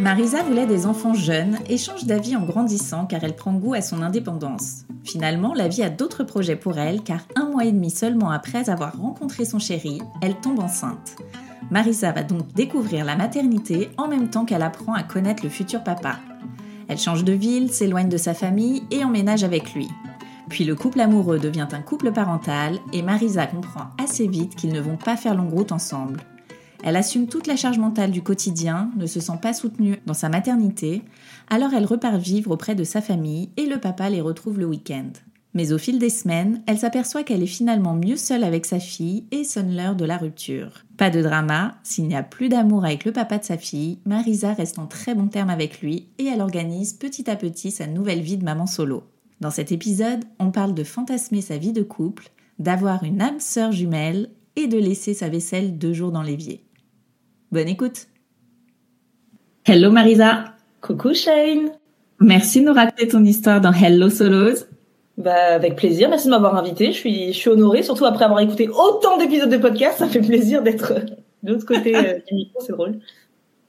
Marisa voulait des enfants jeunes et change d'avis en grandissant car elle prend goût à son indépendance. Finalement, la vie a d'autres projets pour elle car un mois et demi seulement après avoir rencontré son chéri, elle tombe enceinte. Marisa va donc découvrir la maternité en même temps qu'elle apprend à connaître le futur papa. Elle change de ville, s'éloigne de sa famille et emménage avec lui. Puis le couple amoureux devient un couple parental et Marisa comprend assez vite qu'ils ne vont pas faire longue route ensemble. Elle assume toute la charge mentale du quotidien, ne se sent pas soutenue dans sa maternité, alors elle repart vivre auprès de sa famille et le papa les retrouve le week-end. Mais au fil des semaines, elle s'aperçoit qu'elle est finalement mieux seule avec sa fille et sonne l'heure de la rupture. Pas de drama, s'il n'y a plus d'amour avec le papa de sa fille, Marisa reste en très bon terme avec lui et elle organise petit à petit sa nouvelle vie de maman solo. Dans cet épisode, on parle de fantasmer sa vie de couple, d'avoir une âme sœur jumelle et de laisser sa vaisselle deux jours dans l'évier. Bonne écoute. Hello Marisa. Coucou Shane. Merci de nous raconter ton histoire dans Hello Solos. Bah avec plaisir, merci de m'avoir invité. Je suis je suis honorée, surtout après avoir écouté autant d'épisodes de podcast, ça fait plaisir d'être de l'autre côté euh, du micro, c'est drôle.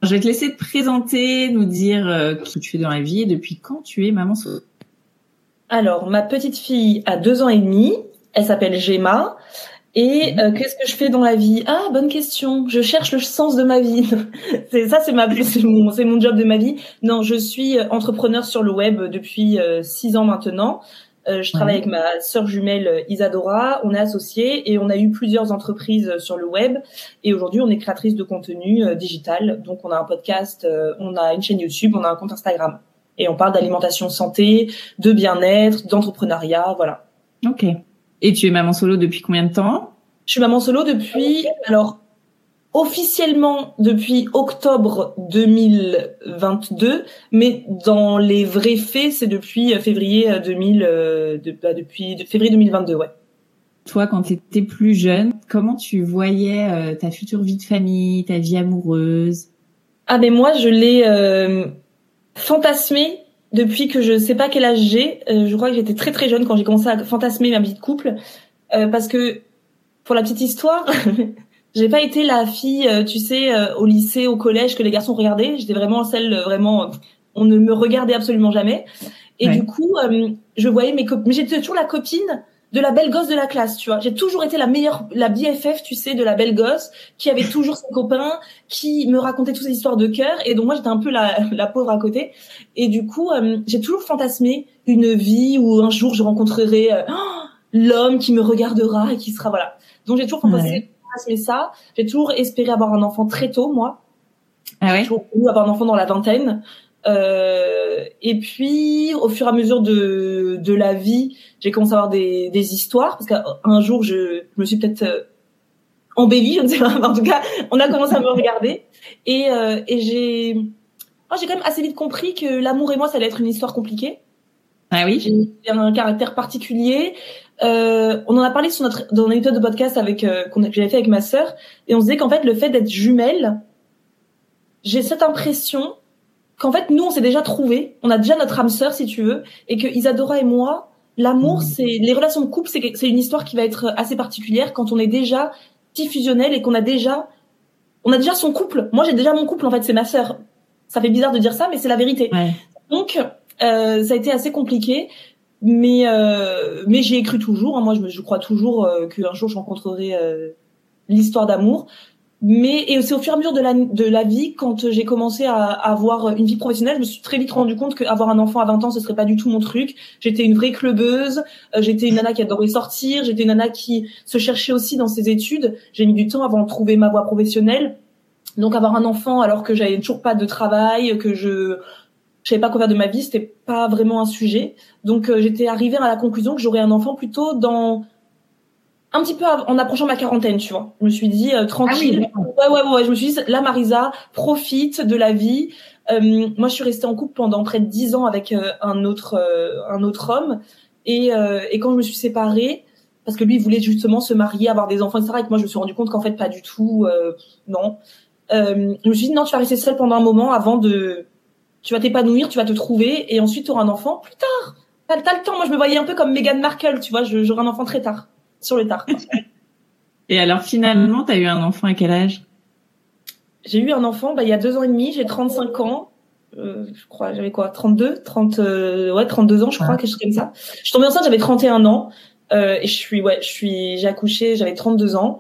Je vais te laisser te présenter, nous dire euh, qui tu es dans la vie et depuis quand tu es maman solo. Alors ma petite fille a deux ans et demi, elle s'appelle Gemma. Et euh, qu'est-ce que je fais dans la vie? Ah, bonne question. Je cherche le sens de ma vie. c'est ça, c'est ma, c'est mon, c'est mon job de ma vie. Non, je suis entrepreneur sur le web depuis euh, six ans maintenant. Euh, je travaille avec ma sœur jumelle Isadora. On est associés et on a eu plusieurs entreprises sur le web. Et aujourd'hui, on est créatrice de contenu digital. Donc, on a un podcast, on a une chaîne YouTube, on a un compte Instagram. Et on parle d'alimentation santé, de bien-être, d'entrepreneuriat, voilà. Ok. Et tu es maman solo depuis combien de temps? Je suis maman solo depuis, alors, officiellement depuis octobre 2022, mais dans les vrais faits, c'est depuis février 2000, euh, de, bah, depuis février 2022, ouais. Toi, quand tu étais plus jeune, comment tu voyais euh, ta future vie de famille, ta vie amoureuse? Ah mais moi, je l'ai euh, fantasmé depuis que je sais pas quel âge j'ai. Euh, je crois que j'étais très très jeune quand j'ai commencé à fantasmer ma vie de couple, euh, parce que pour la petite histoire, j'ai pas été la fille, euh, tu sais, au lycée, au collège que les garçons regardaient. J'étais vraiment celle vraiment, on ne me regardait absolument jamais. Et du coup, je voyais mes copines, mais j'étais toujours la copine de la belle gosse de la classe, tu vois. J'ai toujours été la meilleure, la BFF, tu sais, de la belle gosse, qui avait toujours ses copains, qui me racontait toutes ces histoires de cœur, et donc moi j'étais un peu la, la pauvre à côté. Et du coup, euh, j'ai toujours fantasmé une vie où un jour je rencontrerai euh, l'homme qui me regardera et qui sera voilà. Donc j'ai toujours fantasmé, ça. J'ai toujours espéré avoir un enfant très tôt, moi. Ah ouais? J'ai toujours voulu avoir un enfant dans la vingtaine. Euh, et puis, au fur et à mesure de, de la vie, j'ai commencé à avoir des, des histoires parce qu'un jour, je, je, me suis peut-être euh, embellie, je ne sais pas. En tout cas, on a commencé à me regarder et, euh, et j'ai, oh, j'ai quand même assez vite compris que l'amour et moi, ça allait être une histoire compliquée. Ah oui. J'ai un caractère particulier. Euh, on en a parlé sur notre dans un épisode de podcast avec euh, qu'on j'avais fait avec ma sœur et on se disait qu'en fait le fait d'être jumelle, j'ai cette impression qu'en fait nous on s'est déjà trouvé, on a déjà notre âme sœur si tu veux, et que Isadora et moi, l'amour, mmh. c'est les relations de couple, c'est une histoire qui va être assez particulière quand on est déjà si fusionnel et qu'on a déjà, on a déjà son couple. Moi, j'ai déjà mon couple. En fait, c'est ma sœur. Ça fait bizarre de dire ça, mais c'est la vérité. Donc, euh, ça a été assez compliqué, mais euh, mais j'y ai cru toujours. Hein. Moi, je, je crois toujours euh, qu'un jour je rencontrerai l'histoire d'amour. Mais et c'est au fur et à mesure de la de la vie, quand j'ai commencé à, avoir une vie professionnelle, je me suis très vite rendu compte qu'avoir un enfant à 20 ans, ce serait pas du tout mon truc. J'étais une vraie clubeuse, euh, j'étais une nana qui adorait sortir, j'étais une nana qui se cherchait aussi dans ses études. J'ai mis du temps avant de trouver ma voie professionnelle. Donc avoir un enfant alors que j'avais toujours pas de travail, que je je savais pas quoi faire de ma vie, c'était pas vraiment un sujet. Donc euh, j'étais arrivée à la conclusion que j'aurais un enfant plutôt dans un petit peu en approchant ma quarantaine, tu vois. Je me suis dit euh, tranquille. Ah ouais, ouais, ouais, Je me suis dit là, Marisa, profite de la vie. Euh, moi, je suis restée en couple pendant près de dix ans avec un autre, un autre homme. Et, et quand je me suis séparée, parce que lui, il voulait justement se marier, avoir des enfants, etc. Et que moi, je me suis rendu compte qu'en fait, pas du tout. non. je me suis dit non, tu vas rester seule pendant un moment avant de tu vas t'épanouir, tu vas te trouver, et ensuite tu auras un enfant plus tard. T'as, as le temps. Moi, je me voyais un peu comme Meghan Markle, tu vois, j'aurai un enfant très tard, sur le tard. et alors, finalement, t'as eu un enfant à quel âge? J'ai eu un enfant, bah, il y a deux ans et demi, j'ai 35 ans. Euh, je crois, j'avais quoi, 32, 30, euh, ouais, 32 ans, je crois, quelque chose comme ça. Je suis tombée enceinte, j'avais 31 ans, euh, et je suis, ouais, je suis, j'ai accouché, j'avais 32 ans.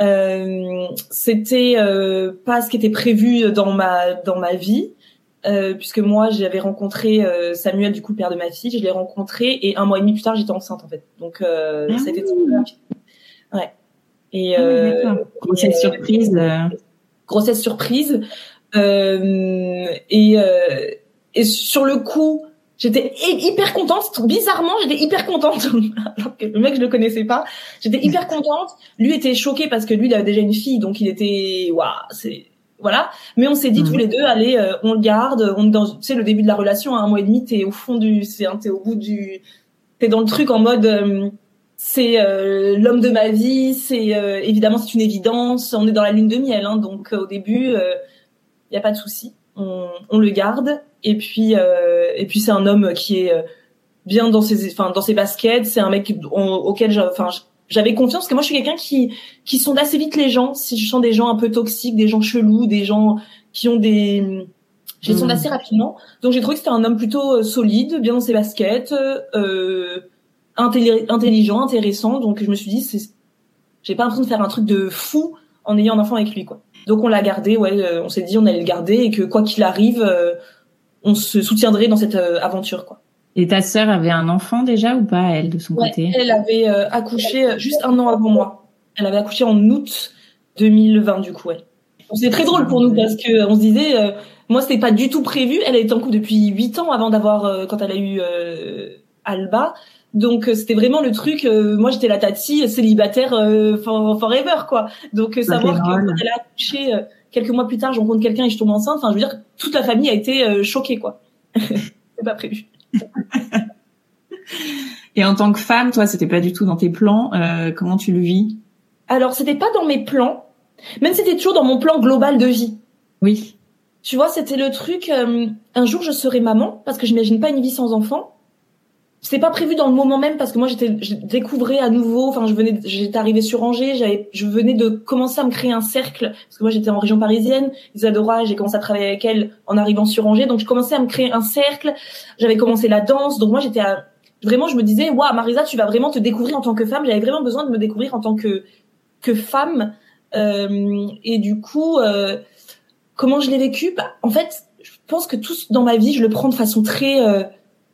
Euh, c'était euh, pas ce qui était prévu dans ma dans ma vie. Euh, puisque moi j'avais rencontré euh, Samuel du coup le père de ma fille, je l'ai rencontré et un mois et demi plus tard j'étais enceinte en fait. Donc euh, ah ça a été très rapide. Ouais. Et ah euh, grossesse surprise. Grossesse surprise. et et sur le coup j'étais hyper contente. Bizarrement j'étais hyper contente alors que le mec je le connaissais pas. J'étais hyper contente. Lui était choqué parce que lui il avait déjà une fille donc il était waouh c'est voilà. Mais on s'est dit tous mhm. les deux, allez, euh, on le garde. On dans, tu sais, le début de la relation, un mois et demi, t'es au fond du, c'est, t'es au bout du, t'es dans le truc en mode, euh, c'est euh, l'homme de ma vie. C'est évidemment c'est une évidence. On est dans la lune de miel, hein, donc au début, il y a pas de souci. On, on, le garde. Et puis, et puis c'est un homme qui est bien dans ses, enfin dans ses baskets. C'est un mec auquel, enfin j'avais confiance parce que moi je suis quelqu'un qui qui sonde assez vite les gens. Si je sens des gens un peu toxiques des gens chelous des gens qui ont des je les sonde hmm. assez rapidement. Donc j'ai trouvé que c'était un homme plutôt euh, solide bien dans ses baskets euh, intelligent intéressant. Donc je me suis dit c'est j'ai pas l'impression de faire un truc de fou en ayant un enfant avec lui quoi. Donc on l'a gardé ouais euh, on s'est dit on allait le garder et que quoi qu'il arrive euh, on se soutiendrait dans cette aventure quoi et ta sœur avait un enfant déjà ou pas, elle, de son côté? Elle avait euh, accouché euh, juste un an avant moi. Elle avait accouché en août 2020, du coup, ouais. C'est très drôle pour nous parce que on se disait, euh, moi, c'était pas du tout prévu. Elle était en couple depuis huit ans avant d'avoir, quand elle a eu Alba. Donc c'était vraiment le truc. moi, j'étais la tati célibataire forever, quoi. Donc savoir qu'elle a accouché quelques mois plus tard, je rencontre quelqu'un et je tombe enceinte. Enfin, je veux dire, toute la famille a été choquée, quoi. c'est pas prévu. Et en tant que femme, toi, c'était pas du tout dans tes plans. Euh, comment tu le vis? Alors, c'était pas dans mes plans. Même c'était toujours dans mon plan global de vie. Oui. Tu vois, c'était le truc. Euh, un jour, je serai maman parce que j'imagine pas une vie sans enfant c'était pas prévu dans le moment même parce que moi j'étais je découvrais à nouveau enfin je venais j'étais arrivée sur Angers j'avais je venais de commencer à me créer un cercle parce que moi j'étais en région parisienne. Isadora j'ai commencé à travailler avec elle en arrivant sur Angers. Donc je commençais à me créer un cercle. J'avais commencé la danse. Donc moi j'étais vraiment je me disais waouh Marisa tu vas vraiment te découvrir en tant que femme j'avais vraiment besoin de me découvrir en tant que que femme. Euh, et du coup euh, comment je l'ai vécu? Bah, en fait je pense que tout dans ma vie je le prends de façon très euh,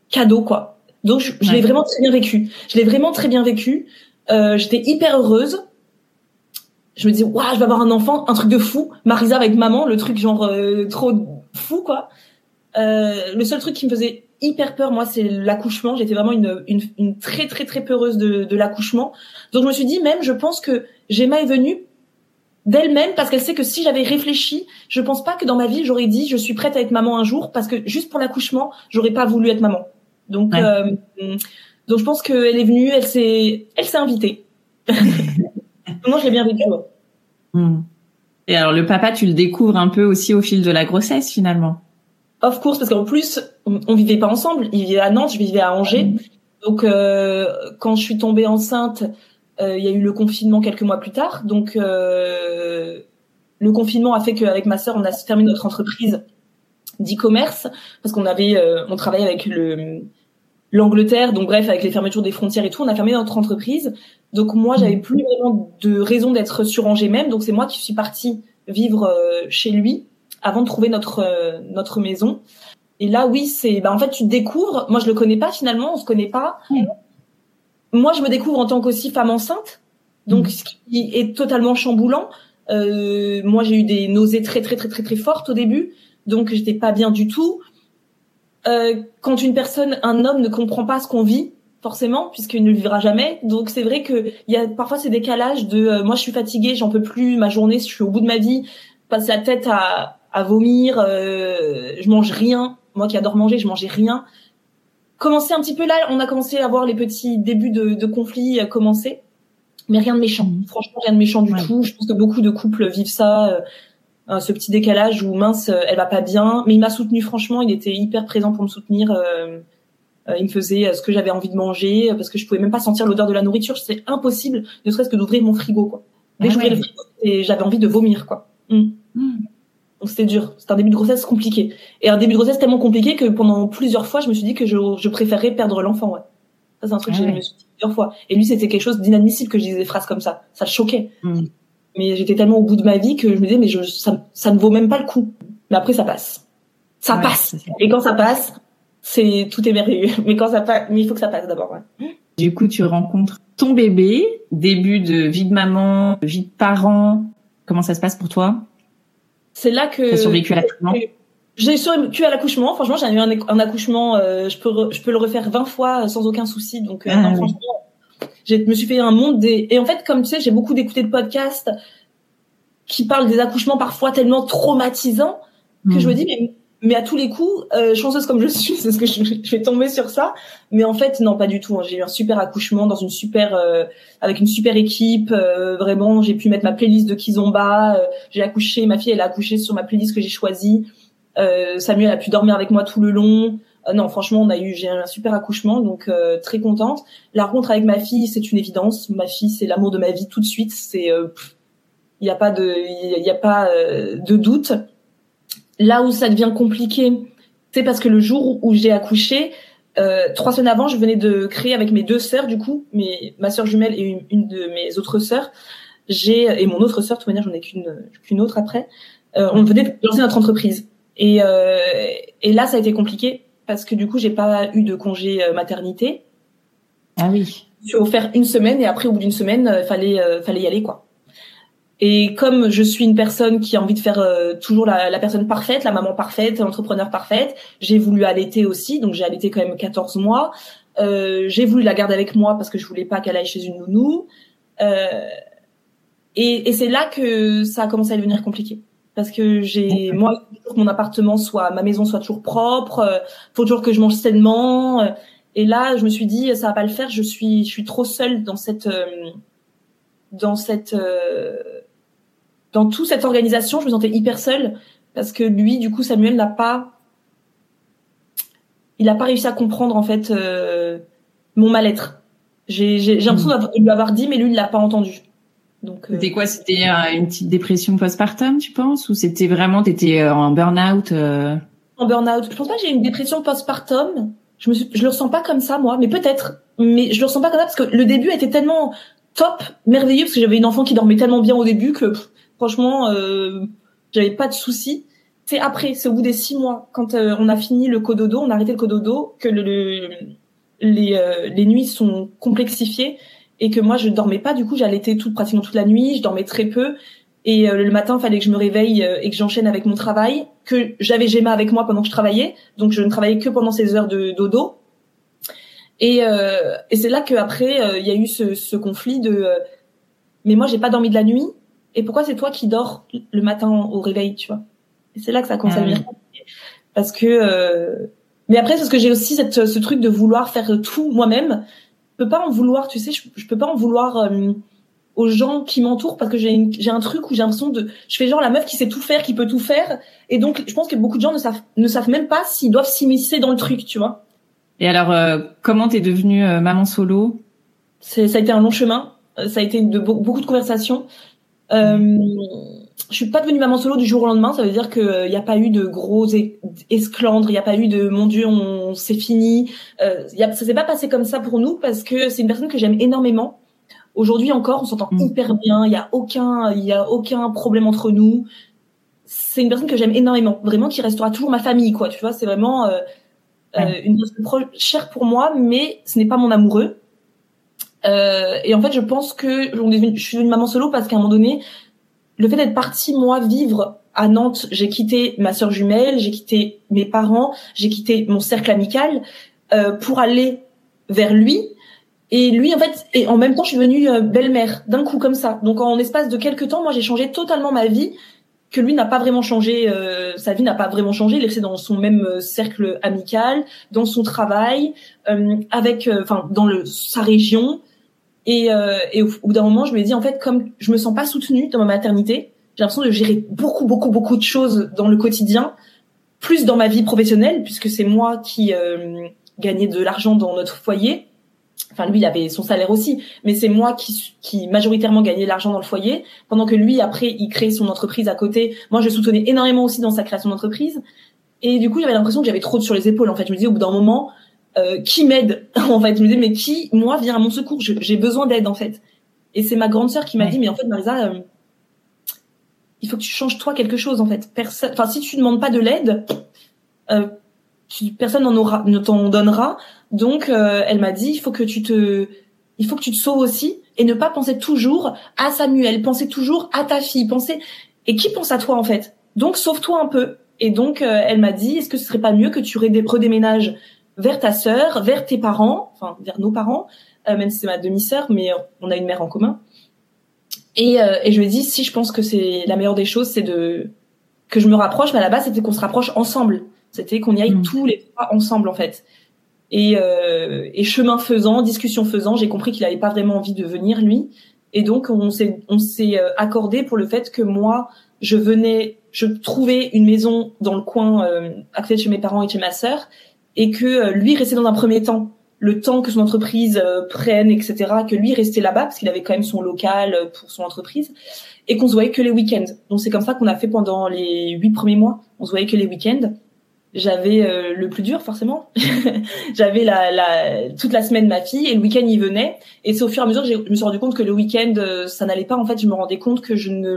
cadeau quoi donc je, l'ai vraiment très bien vécu. Je l'ai vraiment très bien vécu. Euh, J'étais hyper heureuse. Je me disais waouh, je vais avoir un enfant, un truc de fou. Marisa avec maman, le truc genre euh, trop fou quoi. Euh, le seul truc qui me faisait hyper peur, moi, c'est l'accouchement. J'étais vraiment une, une, une, très très très peureuse de, de l'accouchement. Donc je me suis dit même, je pense que Gemma est venue d'elle-même parce qu'elle sait que si j'avais réfléchi, je pense pas que dans ma vie j'aurais dit je suis prête à être maman un jour parce que juste pour l'accouchement, j'aurais pas voulu être maman. Donc, euh, donc je pense qu'elle est venue, elle s'est, elle s'est invitée. Moi, j'ai bien vécu. Hmm. Et alors, le papa, tu le découvres un peu aussi au fil de la grossesse, finalement? Of course, parce qu'en plus, on, vivait pas ensemble. Il vivait à Nantes, je vivais à Angers. Hmm. Donc, euh, quand je suis tombée enceinte, il y a eu le confinement quelques mois plus tard. Donc le confinement a fait qu'avec ma sœur, on a fermé notre entreprise d'e-commerce parce qu'on avait, on travaillait avec le l'Angleterre, donc bref, avec les fermetures des frontières et tout, on a fermé notre entreprise. Donc moi, j'avais mm. plus vraiment de raison d'être sur Angers même. Donc c'est moi qui suis partie vivre euh, chez lui avant de trouver notre euh, notre maison. Et là, oui, c'est, bah en fait, tu découvres. Moi, je le connais pas finalement, on se connaît pas. Mm. Moi, je me découvre en tant qu'aussi femme enceinte, donc mm. ce qui est totalement chamboulant. Euh, moi, j'ai eu des nausées très très très très très fortes au début, donc j'étais pas bien du tout. Euh, quand une personne, un homme ne comprend pas ce qu'on vit, forcément, puisqu'il ne le vivra jamais. Donc c'est vrai que il y a parfois ces décalages de euh, moi je suis fatiguée, j'en peux plus, ma journée, je suis au bout de ma vie, passe la tête à, à vomir, euh, je mange rien. Moi qui adore manger, je mangeais rien. Commencer un petit peu là, on a commencé à voir les petits débuts de, de conflits commencer, mais rien de méchant. Mmh. Franchement, rien de méchant du tout. Je pense que beaucoup de couples vivent ça. Euh, ce petit décalage où mince, euh, elle va pas bien. Mais il m'a soutenu franchement, il était hyper présent pour me soutenir. Euh, il me faisait ce que j'avais envie de manger parce que je pouvais même pas sentir l'odeur de la nourriture. C'est impossible, ne serait-ce que d'ouvrir mon frigo quoi. Dès ah le frigo, et j'avais envie de vomir quoi. Mm. Mm. Donc c'était dur. C'était un début de grossesse compliqué. Et un début de grossesse tellement compliqué que pendant plusieurs fois, je me suis dit que je, je préférais perdre l'enfant. Ouais. Ça c'est un truc que ah j'ai me suis dit plusieurs fois. Et lui, c'était quelque chose d'inadmissible que je disais des phrases comme ça. Ça choquait. Mm mais j'étais tellement au bout de ma vie que je me disais mais je, ça, ça ne vaut même pas le coup. Mais après ça passe. Ça passe. Et quand ça passe, c'est tout est merveilleux. Mais quand ça passe, mais il faut que ça passe d'abord. Ouais. Du coup, tu rencontres ton bébé, début de vie de maman, vie de parent. Comment ça se passe pour toi? C'est là que. T'as survécu à l'accouchement? J'ai survécu à l'accouchement. Franchement, j'ai eu un, accouchement. Euh, je peux, je peux le refaire 20 fois sans aucun souci. Donc, euh, ah franchement, je me suis fait un monde des et en fait comme tu sais j'ai beaucoup d'écouter de podcasts qui parlent des accouchements parfois tellement traumatisants que je me hmm. dis mais mais à tous les coups euh, chanceuse comme je suis c'est ce que je, je, vais tomber sur ça mais en fait non pas du tout hein. j'ai eu un super accouchement dans une super euh, avec une super équipe euh, vraiment j'ai pu mettre ma playlist de Kizomba j'ai accouché ma fille elle a accouché sur ma playlist que j'ai choisie Samuel a pu dormir avec moi tout le long non, franchement, on a eu, j'ai un super accouchement, donc euh, très contente. La rencontre avec ma fille, c'est une évidence. Ma fille, c'est l'amour de ma vie tout de suite. C'est, il euh, n'y a pas de, il y a pas de doute. Là où ça devient compliqué, c'est parce que le jour où j'ai accouché, trois semaines avant, je venais de créer avec mes deux sœurs, du coup, mes, ma sœur jumelle et une, de mes autres sœurs. J'ai et mon autre sœur, de toute manière, j'en ai qu'une qu'une autre après. on venait de lancer notre entreprise. Et, et là, ça a été compliqué parce que du coup, j'ai pas eu de congé euh, maternité. Ah oui. Je suis offert une semaine et après, au bout d'une semaine, euh, fallait euh, fallait y aller quoi. Et comme je suis une personne qui a envie de faire toujours la, la, personne parfaite, la maman parfaite, l'entrepreneur parfaite, j'ai voulu allaiter aussi, donc j'ai allaité quand même 14 mois. Euh, j'ai voulu la garder avec moi parce que je voulais pas qu'elle aille chez une nounou. Euh, et, et c'est là que ça a commencé à devenir compliqué parce que j'ai moi que mon appartement soit ma maison soit toujours propre euh, faut toujours que je mange sainement euh, et là je me suis dit ça va pas le faire je suis je suis trop seule dans cette euh, dans cette dans toute cette organisation je me sentais hyper seule parce que lui du coup Samuel n'a pas il a pas réussi à comprendre en fait mon mal-être. J'ai j'ai l'impression hmm. de lui avoir dit mais lui il l'a pas entendu donc, euh, c'était quoi? C'était une petite dépression postpartum, tu penses, ou c'était vraiment t'étais euh, en burn-out euh... En burn-out. Je pense pas que j'ai une dépression postpartum. Je me suis, je le ressens pas comme ça moi, mais peut-être. Mais je le ressens pas comme ça parce que le début était tellement top, merveilleux parce que j'avais une enfant qui dormait tellement bien au début que franchement, euh, j'avais pas de soucis. C'est après, c'est au bout des six mois, quand euh, on a fini le cododo, on a arrêté le cododo, que le, le les, les nuits sont complexifiées et que moi je dormais pas. Du coup, j'allaitais tout pratiquement toute la nuit, je dormais très peu. Et euh, le matin, il fallait que je me réveille euh, et que j'enchaîne avec mon travail, que j'avais Gemma avec moi pendant que je travaillais, donc je ne travaillais que pendant ces heures de dodo. Et, euh, et c'est là qu'après, il y a eu ce, ce conflit de mais moi j'ai pas dormi de la nuit et pourquoi c'est toi qui dors le matin au réveil, tu vois? Et c'est là que ça commence à venir parce que mais après c'est parce que j'ai aussi cette, ce truc de vouloir faire tout moi-même peux pas en vouloir, tu sais, je, je peux pas en vouloir euh, aux gens qui m'entourent parce que j'ai j'ai un truc où j'ai l'impression de je fais genre la meuf qui sait tout faire, qui peut tout faire et donc je pense que beaucoup de gens ne savent ne savent même pas s'ils doivent s'immiscer dans le truc, tu vois. Et alors euh, comment t'es devenue euh, maman solo? C'est ça a été un long chemin. Ça a été de beaucoup de conversations. Euh, je suis pas devenue maman solo du jour au lendemain. Ça veut dire qu'il n'y a pas eu de gros esclandres, il n'y a pas eu de mon Dieu, on, c'est fini. Euh, y a, ça s'est pas passé comme ça pour nous parce que c'est une personne que j'aime énormément. Aujourd'hui encore, on s'entend mm. hyper bien. Il y a aucun, il y a aucun problème entre nous. C'est une personne que j'aime énormément, vraiment qui restera toujours ma famille, quoi. Tu vois, c'est vraiment euh, euh une personne chère pour moi, mais ce n'est pas mon amoureux. Euh, et en fait, je pense que je suis une maman solo parce qu'à un moment donné, le fait d'être partie moi vivre à Nantes, j'ai quitté ma sœur jumelle, j'ai quitté mes parents, j'ai quitté mon cercle amical euh, pour aller vers lui. Et lui, en fait, et en même temps, je suis devenue euh, belle-mère d'un coup comme ça. Donc, en espace de quelques temps, moi, j'ai changé totalement ma vie. Que lui n'a pas vraiment changé, euh, sa vie n'a pas vraiment changé. Il est dans son même euh, cercle amical, dans son travail, avec, enfin, dans le sa région. Et, et au, bout d'un moment, je me dis en fait, comme je me sens pas soutenue dans ma maternité, j'ai l'impression de gérer beaucoup, beaucoup, beaucoup de choses dans le quotidien, plus dans ma vie professionnelle, puisque c'est moi qui euh, gagnais de l'argent dans notre foyer. Enfin, lui, il avait son salaire aussi, mais c'est moi qui, majoritairement gagnais l'argent dans le foyer, pendant que lui, après, il crée son entreprise à côté. Moi, je soutenais énormément aussi dans sa création d'entreprise. Et du coup, j'avais l'impression que j'avais trop sur les épaules. En fait, je me disais au bout d'un moment, euh, qui m'aide En fait, je me mais qui, moi, vient à mon secours? J'ai besoin d'aide, en fait. Et c'est ma grande sœur qui m'a dit, mais en fait, Marisa, euh, il faut que tu changes toi quelque chose en fait. Personne, enfin si tu demandes pas de l'aide, euh, personne n'en aura, ne t'en donnera. Donc euh, elle m'a dit il faut que tu te, il faut que tu te sauves aussi et ne pas penser toujours à Samuel, penser toujours à ta fille, penser et qui pense à toi en fait? Donc sauve-toi un peu. Et donc elle m'a dit est-ce que ce serait pas mieux que tu redéménages vers ta sœur, vers tes parents, enfin vers nos parents, euh, même si c'est ma demi-sœur, mais on a une mère en commun et, euh, et je me dis, si je pense que c'est la meilleure des choses, c'est de que je me rapproche, mais à la base, c'était qu'on se rapproche ensemble. C'était qu'on y aille mm. tous les trois ensemble, en fait. Et, euh, et chemin faisant, discussion faisant, j'ai compris qu'il n'avait pas vraiment envie de venir, lui. Et donc, on s'est on s'est euh, accordé pour le fait que moi, je venais, je trouvais une maison dans le coin euh, à côté de chez mes parents et de chez ma sœur, et que euh, lui restait dans un premier temps le temps que son entreprise euh, prenne, etc., que lui restait là-bas parce qu'il avait quand même son local euh, pour son entreprise et qu'on se voyait que les week-ends. Donc c'est comme ça qu'on a fait pendant les huit premiers mois. On se voyait que les week-ends. J'avais euh, le plus dur forcément. J'avais la, la, toute la semaine ma fille et le week-end il venait. Et c'est au fur et à mesure que je me suis rendu compte que le week-end ça n'allait pas. En fait, je me rendais compte que je ne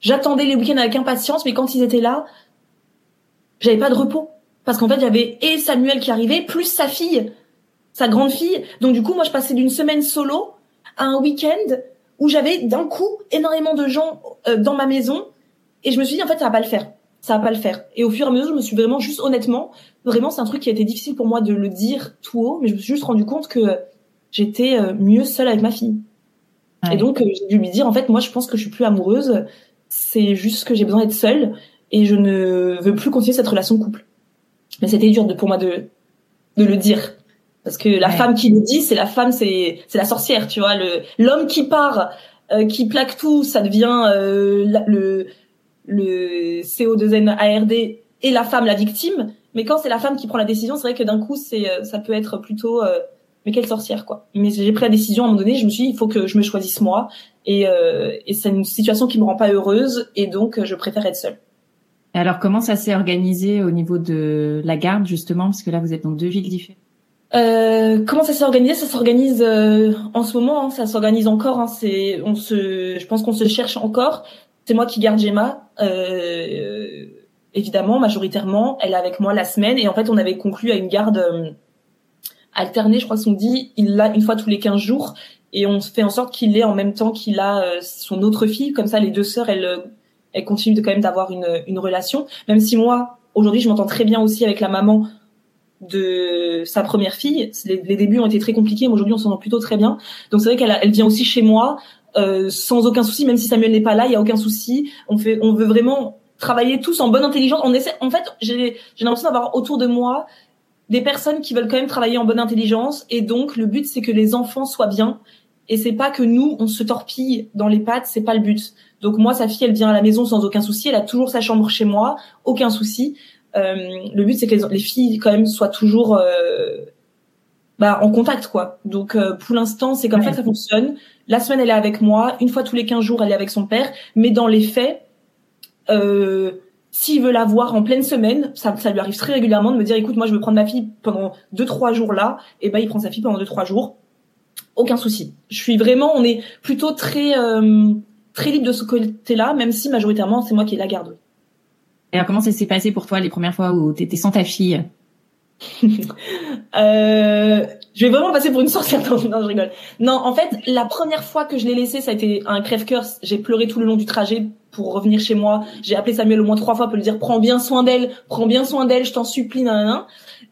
j'attendais les week-ends avec impatience, mais quand ils étaient là, j'avais pas de repos parce qu'en fait, il y avait et Samuel qui arrivait, plus sa fille, sa grande fille. Donc du coup, moi, je passais d'une semaine solo à un week-end où j'avais d'un coup énormément de gens euh, dans ma maison. Et je me suis dit, en fait, ça va pas le faire. Ça va pas le faire. Et au fur et à mesure, je me suis vraiment juste honnêtement, vraiment, c'est un truc qui a été difficile pour moi de le dire tout haut, mais je me suis juste rendu compte que j'étais euh, mieux seule avec ma fille. Et donc, euh, j'ai dû lui dire, en fait, moi, je pense que je suis plus amoureuse. C'est juste que j'ai besoin d'être seule et je ne veux plus continuer cette relation couple. Mais c'était dur de, pour moi de, de le dire. Parce que la femme qui le dit, c'est la femme, c'est, c'est la sorcière, tu vois. Le, l'homme qui part, euh, qui plaque tout, ça devient euh, le, le CO2N ARD et la femme la victime. Mais quand c'est la femme qui prend la décision, c'est vrai que d'un coup, c'est, euh, ça peut être plutôt, mais quelle sorcière, quoi. Mais j'ai pris la décision à un moment donné, je me suis dit, il faut que je me choisisse moi. Et, et c'est une situation qui me rend pas heureuse, et donc je préfère être seule. Alors, comment ça s'est organisé au niveau de la garde, justement, parce que là, vous êtes dans deux villes différentes euh, comment ça s'est organisé? Ça s'organise euh, en ce moment. Hein, ça s'organise encore. Hein, c'est, on se, je pense qu'on se cherche encore. C'est moi qui garde Gemma, euh, évidemment, majoritairement. Elle est avec moi la semaine, et en fait, on avait conclu à une garde euh, alternée. Je crois qu'on dit il l'a une fois tous les 15 jours, et on fait en sorte qu'il l'ait en même temps qu'il a euh, son autre fille. Comme ça, les deux sœurs, elles elle continue de quand même d'avoir une, une relation, même si moi aujourd'hui je m'entends très bien aussi avec la maman de sa première fille. Les, débuts ont été très compliqués, mais aujourd'hui on s'entend plutôt très bien. Donc c'est vrai qu'elle elle vient aussi chez moi euh, sans aucun souci, même si Samuel n'est pas là, il y a aucun souci. On fait, on veut vraiment travailler tous en bonne intelligence. On essaie, en fait, j'ai j'ai l'impression d'avoir autour de moi des personnes qui veulent quand même travailler en bonne intelligence, et donc le but c'est que les enfants soient bien. Et c'est pas que nous on se torpille dans les pattes, c'est pas le but. Donc moi, sa fille, elle vient à la maison sans aucun souci. Elle a toujours sa chambre chez moi, aucun souci. Euh, le but, c'est que les, filles, quand même, soient toujours euh, bah en contact quoi. Donc euh, pour l'instant, c'est comme ça que ça fonctionne. La semaine, elle est avec moi. Une fois tous les 15 jours, elle est avec son père. Mais dans les faits, euh, s'il veut la voir en pleine semaine, ça, ça lui arrive très régulièrement de me dire, écoute, moi, je veux prendre ma fille pendant deux trois jours là. Et ben, il prend sa fille pendant deux trois jours. Aucun souci. Je suis vraiment, on est plutôt très euh, très libre de ce côté-là, même si majoritairement, c'est moi qui la garde. Et alors, comment ça s'est passé pour toi les premières fois où tu étais sans ta fille? Euh, je vais vraiment passer pour une sorcière. Non, je rigole. Non, en fait, la première fois que je l'ai laissée, ça a été un crève-cœur. J'ai pleuré tout le long du trajet pour revenir chez moi. J'ai appelé Samuel au moins trois fois pour lui dire prends bien soin d'elle, prends bien soin d'elle, je t'en supplie, nan, nan,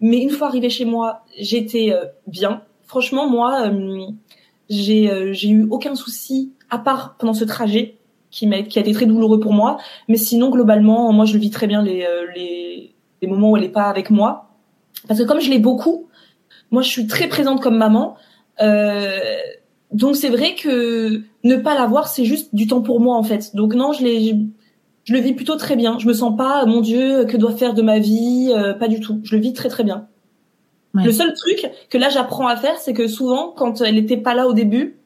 Mais une fois arrivée chez moi, j'étais euh, bien. Franchement, moi, euh, j'ai euh, j'ai eu aucun souci à part pendant ce trajet qui m'a qui a été très douloureux pour moi. Mais sinon, globalement, moi, je le vis très bien les les les moments où elle est pas avec moi parce que comme je l'ai beaucoup, moi je suis très présente comme maman. Euh, donc c'est vrai que ne pas l'avoir, c'est juste du temps pour moi en fait. Donc non, je je le vis plutôt très bien. Je me sens pas, mon Dieu, que doit faire de ma vie euh, Pas du tout. Je le vis très très bien. Le seul truc que là j'apprends à faire, c'est que souvent quand elle était pas là au début,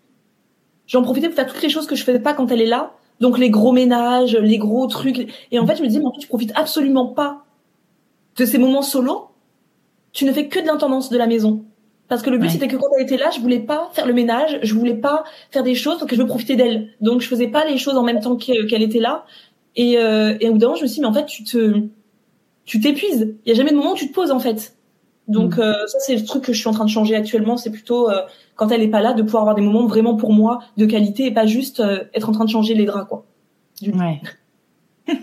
j'en profitais pour faire toutes les choses que je faisais pas quand elle est là. Donc les gros ménages, les gros trucs. Et en fait, je me dis, mais en fait, tu profites absolument pas de ces moments solo tu ne fais que de l'intendance de la maison. Parce que le but c'était que quand elle était là, je voulais pas faire le ménage, je voulais pas faire des choses parce que je veux profiter d'elle. Donc je faisais pas les choses en même temps qu'elle était là. Et, euh, et au bout d'un moment, je me suis dit mais en fait tu te tu t'épuises. Il y a jamais de moment où tu te poses en fait. Donc mm. euh, ça c'est le truc que je suis en train de changer actuellement, c'est plutôt euh, quand elle est pas là de pouvoir avoir des moments vraiment pour moi de qualité et pas juste euh, être en train de changer les draps quoi. ouais.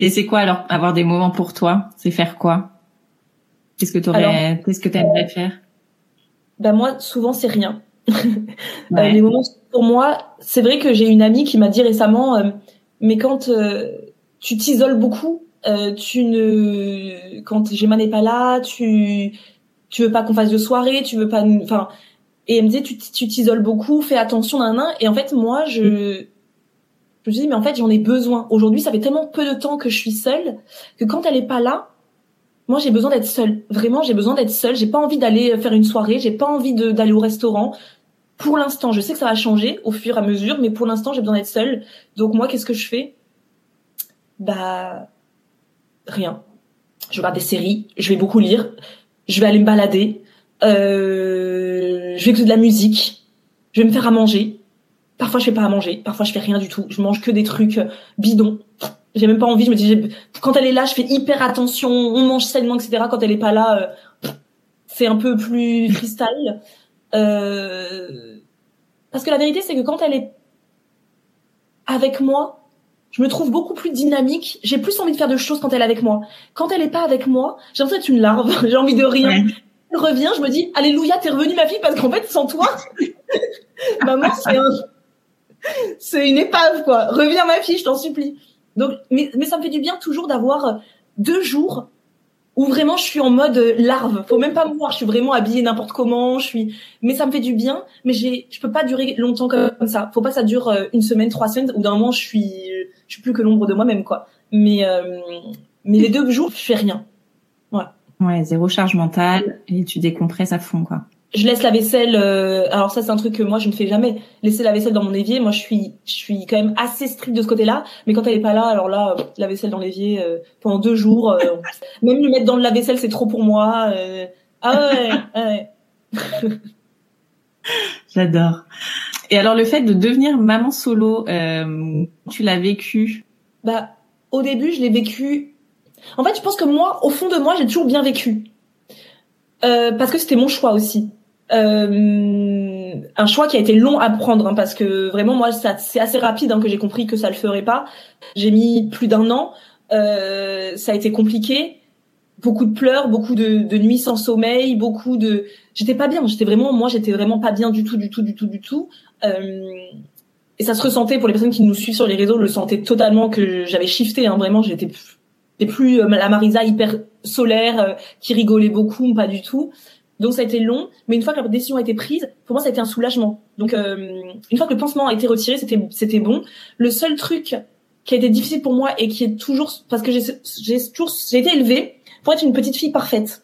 et c'est quoi alors avoir des moments pour toi? C'est faire quoi? Qu'est-ce que tu aurais, qu'est-ce que tu aimerais faire? Bah moi, souvent c'est rien. Euh, les moments pour moi, c'est vrai que j'ai une amie qui m'a dit récemment, euh, mais quand euh, tu t'isoles beaucoup, tu ne, quand Gemma n'est pas là, tu, tu veux pas qu'on fasse de soirée, tu veux pas, enfin, et elle me disait tu t'isoles beaucoup, fais attention d'un un. Et en fait moi je, mm. je me dis mais en fait j'en ai besoin. Aujourd'hui ça fait tellement peu de temps que je suis seule que quand elle est pas là, moi, j'ai besoin d'être seule. Vraiment, j'ai besoin d'être seule. J'ai pas envie d'aller faire une soirée. J'ai pas envie d'aller au restaurant. Pour l'instant, je sais que ça va changer au fur et à mesure, mais pour l'instant, j'ai besoin d'être seule. Donc moi, qu'est-ce que je fais? Bah rien. Je regarde des séries. Je vais beaucoup lire. Je vais aller me balader. Euh, je vais écouter de la musique. Je vais me faire à manger. Parfois, je fais pas à manger. Parfois, je fais rien du tout. Je mange que des trucs bidons j'ai même pas envie. Je me dis, quand elle est là, je fais hyper attention. On mange sainement, etc. Quand elle est pas là, euh, c'est un peu plus cristal. Euh, parce que la vérité, c'est que quand elle est avec moi, je me trouve beaucoup plus dynamique. J'ai plus envie de faire de choses quand elle est avec moi. Quand elle est pas avec moi, j'ai l'impression d'être une larve. j'ai envie de rien. Elle revient, je me dis, alléluia, t'es revenue ma fille, parce qu'en fait, sans toi, maman, c'est un... c'est une épave, quoi. Reviens ma fille, je t'en supplie. Donc, mais, mais ça me fait du bien toujours d'avoir deux jours où vraiment je suis en mode euh, larve. Faut même pas me voir, je suis vraiment habillée n'importe comment. Je suis, mais ça me fait du bien. Mais j'ai, je peux pas durer longtemps comme ça. Faut pas ça dure euh, une semaine, trois semaines. Ou d'un moment, je suis, je suis plus que l'ombre de moi-même, quoi. Mais, mais les deux jours, je fais rien. Ouais. Ouais, zéro charge mentale et tu décompresses à fond, quoi je laisse la vaisselle. Euh, alors ça, c'est un truc que moi je ne fais jamais. Laisser la vaisselle dans mon évier. Moi, je suis, je suis quand même assez stricte de ce côté-là. Mais quand elle est pas là, alors là, la vaisselle dans l'évier euh, pendant deux jours. Euh, même le mettre dans la vaisselle, c'est trop pour moi. ah ouais. ouais. J'adore. Et alors le fait de devenir maman solo, tu l'as vécu? Bah, au début, je l'ai vécu. En fait, je pense que moi, au fond de moi, j'ai toujours bien vécu. parce que c'était mon choix aussi. Euh, un choix qui a été long à prendre hein, parce que vraiment moi c'est assez rapide hein, que j'ai compris que ça le ferait pas. J'ai mis plus d'un an, euh, ça a été compliqué, beaucoup de pleurs, beaucoup de, de nuits sans sommeil, beaucoup de, j'étais pas bien, j'étais vraiment moi j'étais vraiment pas bien du tout, du tout, du tout, du tout. Euh, et ça se ressentait pour les personnes qui nous suivent sur les réseaux, le sentait totalement que j'avais shifté, hein, vraiment j'étais plus euh, la Marisa hyper solaire euh, qui rigolait beaucoup, pas du tout. Donc ça a été long, mais une fois que la décision a été prise, pour moi ça a été un soulagement. Donc euh, une fois que le pansement a été retiré, c'était c'était bon. Le seul truc qui a été difficile pour moi et qui est toujours parce que j'ai j'ai toujours j'ai été élevée pour être une petite fille parfaite.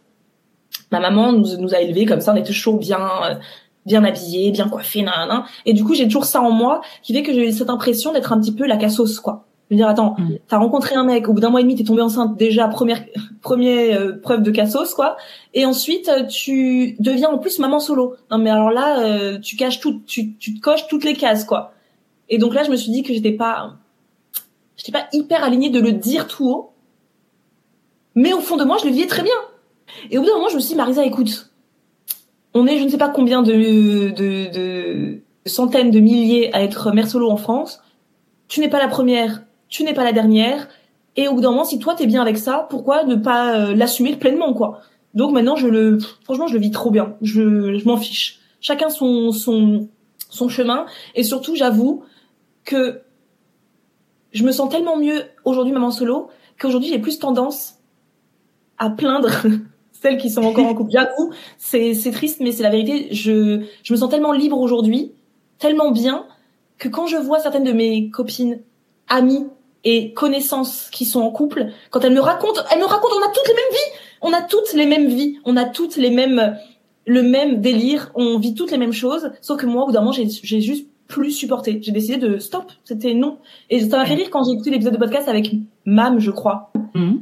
ma maman nous, nous a élevés comme ça, on était toujours bien bien habillés, bien coiffés, nan, Et du coup, j'ai toujours ça en moi qui fait que j'ai cette impression d'être un petit peu la cassos, quoi. Je veux dire, attends, mm. t'as rencontré un mec, au bout d'un mois et demi, t'es tombée enceinte, déjà première première euh, preuve de cassos, quoi. Et ensuite, euh, tu deviens en plus maman solo. Non, mais alors là, euh, tu caches tout, tu, tu te coches toutes les cases, quoi. Et donc là, je me suis dit que j'étais pas, j'étais pas hyper alignée de le dire tout haut. Mais au fond de moi, je le vivais très bien. Et au bout d'un moment, je me suis dit, Marisa, écoute, on est je ne sais pas combien de, de, de centaines de milliers à être mère solo en France. Tu n'es pas la première, tu n'es pas la dernière. Et au bout d'un moment, si toi t'es bien avec ça, pourquoi ne pas euh, l'assumer pleinement quoi? Donc maintenant, je le, franchement, je le vis trop bien. Je, m'en fiche. Chacun son son son chemin. Et surtout, j'avoue que je me sens tellement mieux aujourd'hui, maman solo, qu'aujourd'hui j'ai plus tendance à plaindre celles qui sont encore en couple. J'avoue, c'est c'est triste, mais c'est la vérité. Je je me sens tellement libre aujourd'hui, tellement bien que quand je vois certaines de mes copines, amies et connaissances qui sont en couple, quand elles me racontent, elles me racontent, on a toutes les mêmes vies, on a toutes les mêmes vies, on a toutes les mêmes le même délire, on vit toutes les mêmes choses, sauf que moi, au bout d'un moment, j'ai juste plus supporté. J'ai décidé de stop, c'était non. Et ça m'a fait rire quand j'ai écouté l'épisode de podcast avec Mam, je crois. Mmh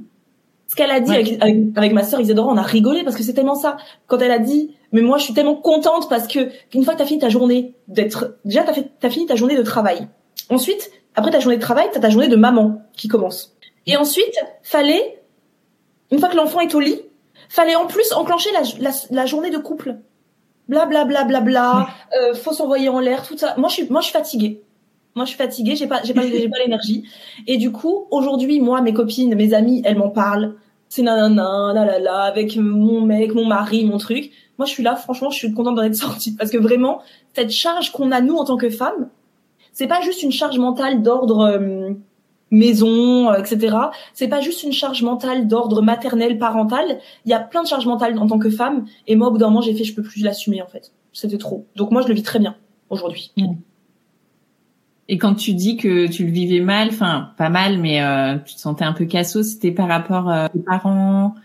ce qu'elle a dit avec, avec, ma sœur Isadora, on a rigolé parce que c'est tellement ça. Quand elle a dit, mais moi je suis tellement contente parce que une fois que t'as fini ta journée d'être, déjà t'as fait, t'as fini ta journée de travail. Ensuite, après ta journée de travail, t'as ta journée de maman qui commence. Et ensuite, fallait, une fois que l'enfant est au lit, fallait en plus enclencher la, la, la journée de couple. Bla bla bla bla bla. Euh, faut s'envoyer en l'air, tout ça. Moi je suis, moi je suis fatiguée. Moi, je suis fatiguée, j'ai pas, j'ai pas, j'ai pas l'énergie. Et du coup, aujourd'hui, moi, mes copines, mes amies, elles m'en parlent. C'est nanana, la la la, avec mon mec, mon mari, mon truc. Moi, je suis là, franchement, je suis contente d'en être sortie. Parce que vraiment, cette charge qu'on a, nous, en tant que femmes, c'est pas juste une charge mentale d'ordre euh, maison, euh, etc. C'est pas juste une charge mentale d'ordre maternel, parental. Il y a plein de charges mentales en tant que femme. Et moi, au bout d'un moment, j'ai fait, je peux plus l'assumer, en fait. C'était trop. Donc moi, je le vis très bien, aujourd'hui. Mmh. Et quand tu dis que tu le vivais mal, enfin pas mal, mais euh, tu te sentais un peu casso, c'était par rapport euh, aux parents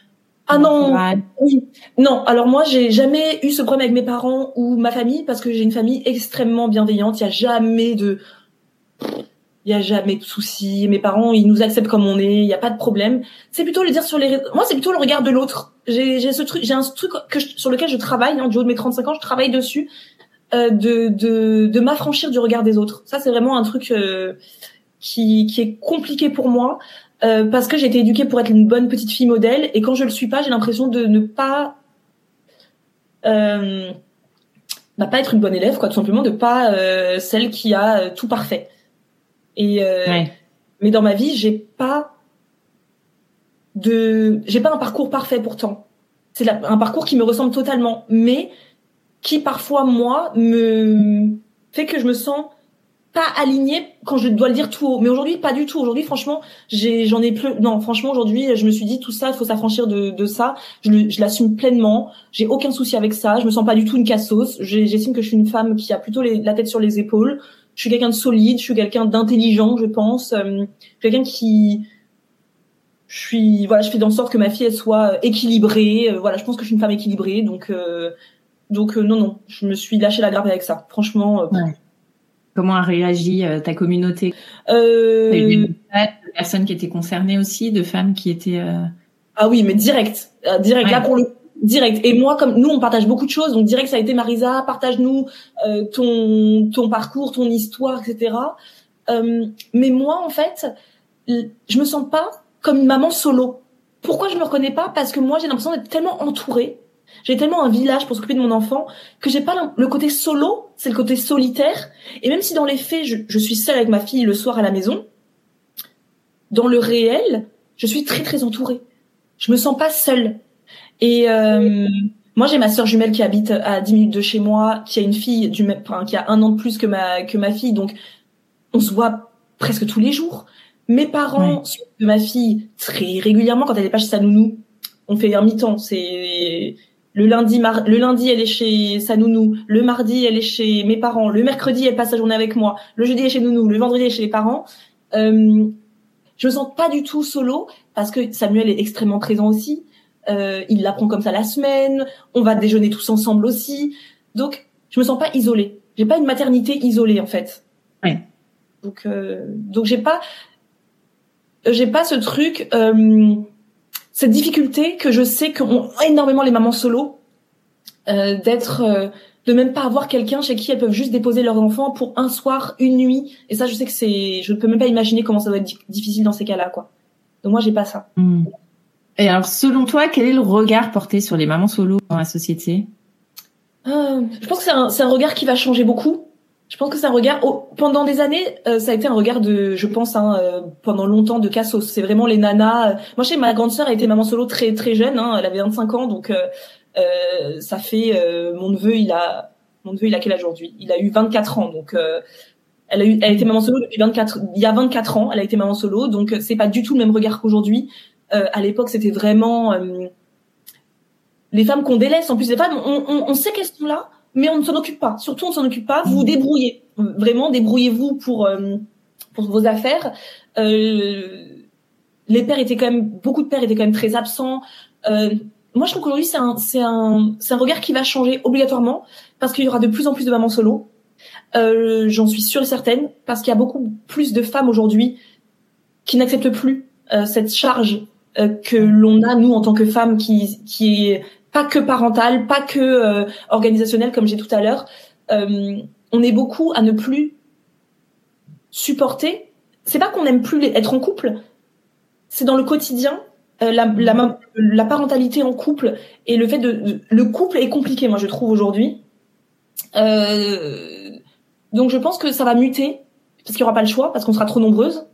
Ah non, oui. non. Alors moi, j'ai jamais eu ce problème avec mes parents ou ma famille parce que j'ai une famille extrêmement bienveillante. Il y a jamais de, il y a jamais de soucis. Mes parents, ils nous acceptent comme on est. Il y a pas de problème. C'est plutôt le dire sur les. Moi, c'est plutôt le regard de l'autre. J'ai, j'ai ce truc, j'ai un truc que sur lequel je travaille. Hein, du haut de mes 35 ans, je travaille dessus. Euh, de, de, de m'affranchir du regard des autres. Ça, c'est vraiment un truc euh, qui, qui est compliqué pour moi euh, parce que j'ai été éduquée pour être une bonne petite fille modèle et quand je le suis pas, j'ai l'impression de ne pas euh, bah, pas être une bonne élève, quoi, tout simplement, de pas euh, celle qui a tout parfait. Et mais dans ma vie, j'ai pas de, j'ai pas un parcours parfait pourtant. C'est un parcours qui me ressemble totalement, mais qui parfois moi me fait que je me sens pas alignée quand je dois le dire tout haut. Mais aujourd'hui, pas du tout. Aujourd'hui, franchement, j'ai, j'en ai plus. Non, franchement, aujourd'hui, je me suis dit tout ça, il faut s'affranchir de, de ça. Je, je l'assume pleinement. J'ai aucun souci avec ça. Je me sens pas du tout une cassos. J'estime que je suis une femme qui a plutôt la tête sur les épaules. Je suis quelqu'un de solide. Je suis quelqu'un d'intelligent, je pense. Euh, quelqu'un qui je suis voilà je fais en sorte que ma fille elle soit équilibrée euh, voilà je pense que je suis une femme équilibrée donc euh, donc euh, non, non, je me suis lâché la grappe avec ça. Franchement. Euh, Comment a réagi euh, ta communauté? Euh... eu des personnes qui étaient concernées aussi, de femmes qui étaient. Ah oui, mais direct, direct. Là pour le direct. Et moi, comme nous, on partage beaucoup de choses, donc direct, ça a été Marisa, partage-nous ton ton parcours, ton histoire, etc. mais moi, en fait, je me sens pas comme une maman solo. Pourquoi je me reconnais pas? Parce que moi, j'ai l'impression d'être tellement entourée j'ai tellement un village pour s'occuper de mon enfant que j'ai pas le côté solo, c'est le côté solitaire. Et même si dans les faits, je, suis seule avec ma fille le soir à la maison, dans le réel, je suis très très entourée. Je me sens pas seule. Et euh, moi, j'ai ma sœur jumelle qui habite à 10 minutes de chez moi, qui a une fille du même, enfin, qui a un an de plus que ma que ma fille, donc on se voit presque tous les jours. Mes parents de ma fille très régulièrement quand elle est pas chez sa nounou. On fait un mi-temps. C'est le lundi, le lundi, elle est chez sa nounou. Le mardi, elle est chez mes parents. Le mercredi, elle passe sa journée avec moi. Le jeudi, elle est chez nounou. Le vendredi, elle est chez les parents. Euh, je me sens pas du tout solo parce que Samuel est extrêmement présent aussi. Euh, il l'apprend comme ça la semaine. On va déjeuner tous ensemble aussi. Donc, je me sens pas isolée. J'ai pas une maternité isolée en fait. Ouais. Donc, euh, donc j'ai pas, j'ai pas ce truc, euh, cette difficulté que je sais qu'ont énormément les mamans solo, euh, d'être, euh, de même pas avoir quelqu'un chez qui elles peuvent juste déposer leur enfant pour un soir, une nuit. Et ça, je sais que c'est, je ne peux même pas imaginer comment ça doit être difficile dans ces cas-là, quoi. Donc moi, j'ai pas ça. Hmm. Et alors, selon toi, quel est le regard porté sur les mamans solo dans la société? Euh, Je pense que c'est un, c'est un regard qui va changer beaucoup. Je pense que c'est un regard. Oh, pendant des années, euh, ça a été un regard de, je pense, hein, euh, pendant longtemps de cassos. C'est vraiment les nanas. Moi, je sais, ma grande sœur a été maman solo très très jeune. Hein, elle avait 25 ans, donc ça fait. mon neveu, il a, mon neveu, il a quel aujourd'hui? Il a eu 24 ans, donc. elle a eu, elle a été maman solo depuis 24, il y a 24 ans, elle a été maman solo, donc c'est pas du tout le même regard qu'aujourd'hui. à l'époque, c'était vraiment les femmes qu'on délaisse. En plus, les femmes, on, on, on sait qu'elles sont là, mais on ne s'en occupe pas. Surtout, on ne s'en occupe pas. Vous débrouillez. Vraiment, débrouillez-vous pour euh, pour vos affaires. Euh, les pères étaient quand même beaucoup de pères étaient quand même très absents. Euh, moi, je trouve qu'aujourd'hui, c'est un c'est un c'est un regard qui va changer obligatoirement parce qu'il y aura de plus en plus de mamans solo. Euh, J'en suis sûre et certaine parce qu'il y a beaucoup plus de femmes aujourd'hui qui n'acceptent plus euh, cette charge euh, que l'on a nous en tant que femmes qui qui est pas que parentale, pas que euh, organisationnelle comme j'ai tout à l'heure. Euh, on est beaucoup à ne plus supporter. C'est pas qu'on n'aime plus être en couple, c'est dans le quotidien. Euh, la, la, la, parentalité en couple et le fait de, le couple est compliqué moi je trouve aujourd'hui euh, donc je pense que ça va muter parce qu'il y aura pas le choix parce qu'on sera trop nombreuses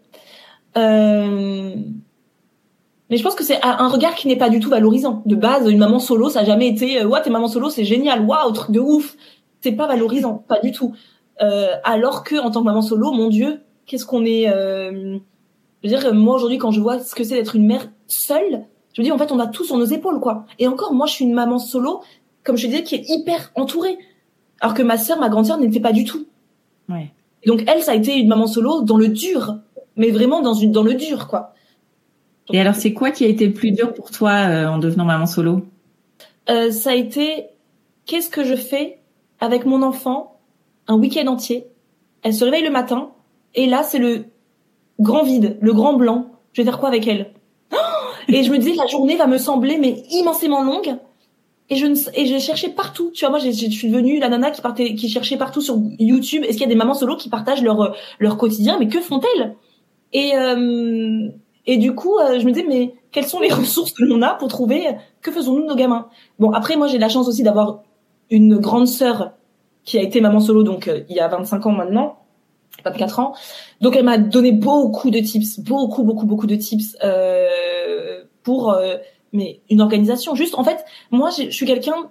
euh, mais je pense que c'est un regard qui n'est pas du tout valorisant. De base, une maman solo, ça a jamais été euh, ouais, t'es maman solo, c'est génial, waouh, truc de ouf. C'est pas valorisant, pas du tout. Euh, alors que en tant que maman solo, mon Dieu, qu'est-ce qu'on est. Euh... Je veux dire, moi aujourd'hui, quand je vois ce que c'est d'être une mère seule, je me dis en fait, on a tout sur nos épaules, quoi. Et encore, moi, je suis une maman solo, comme je te disais, qui est hyper entourée. Alors que ma sœur, ma grande sœur, n'était pas du tout. Ouais. Et donc elle, ça a été une maman solo dans le dur, mais vraiment dans une dans le dur, quoi. Et alors, c'est quoi qui a été le plus dur pour toi euh, en devenant maman solo? Euh, Ça a été qu'est-ce que je fais avec mon enfant un week-end entier? Elle se réveille le matin et là, c'est le grand vide, le grand blanc. Je vais faire quoi avec elle? Et je me disais, la journée va me sembler mais immensément longue. Et je et j'ai cherché partout. Tu vois, moi, je suis devenue la nana qui partait, qui cherchait partout sur YouTube. Est-ce qu'il y a des mamans solo qui partagent leur leur quotidien? Mais que font-elles? Et euh, et du coup, euh, je me disais, mais quelles sont les ressources que l'on a pour trouver que faisons-nous de nos gamins? Bon, après, moi, j'ai la chance aussi d'avoir une grande sœur qui a été maman solo, donc euh, il y a 25 ans maintenant, 24 ans. Donc, elle m'a donné beaucoup de tips, beaucoup, beaucoup, beaucoup de tips euh, pour euh, mais une organisation. Juste, en fait, moi, je suis quelqu'un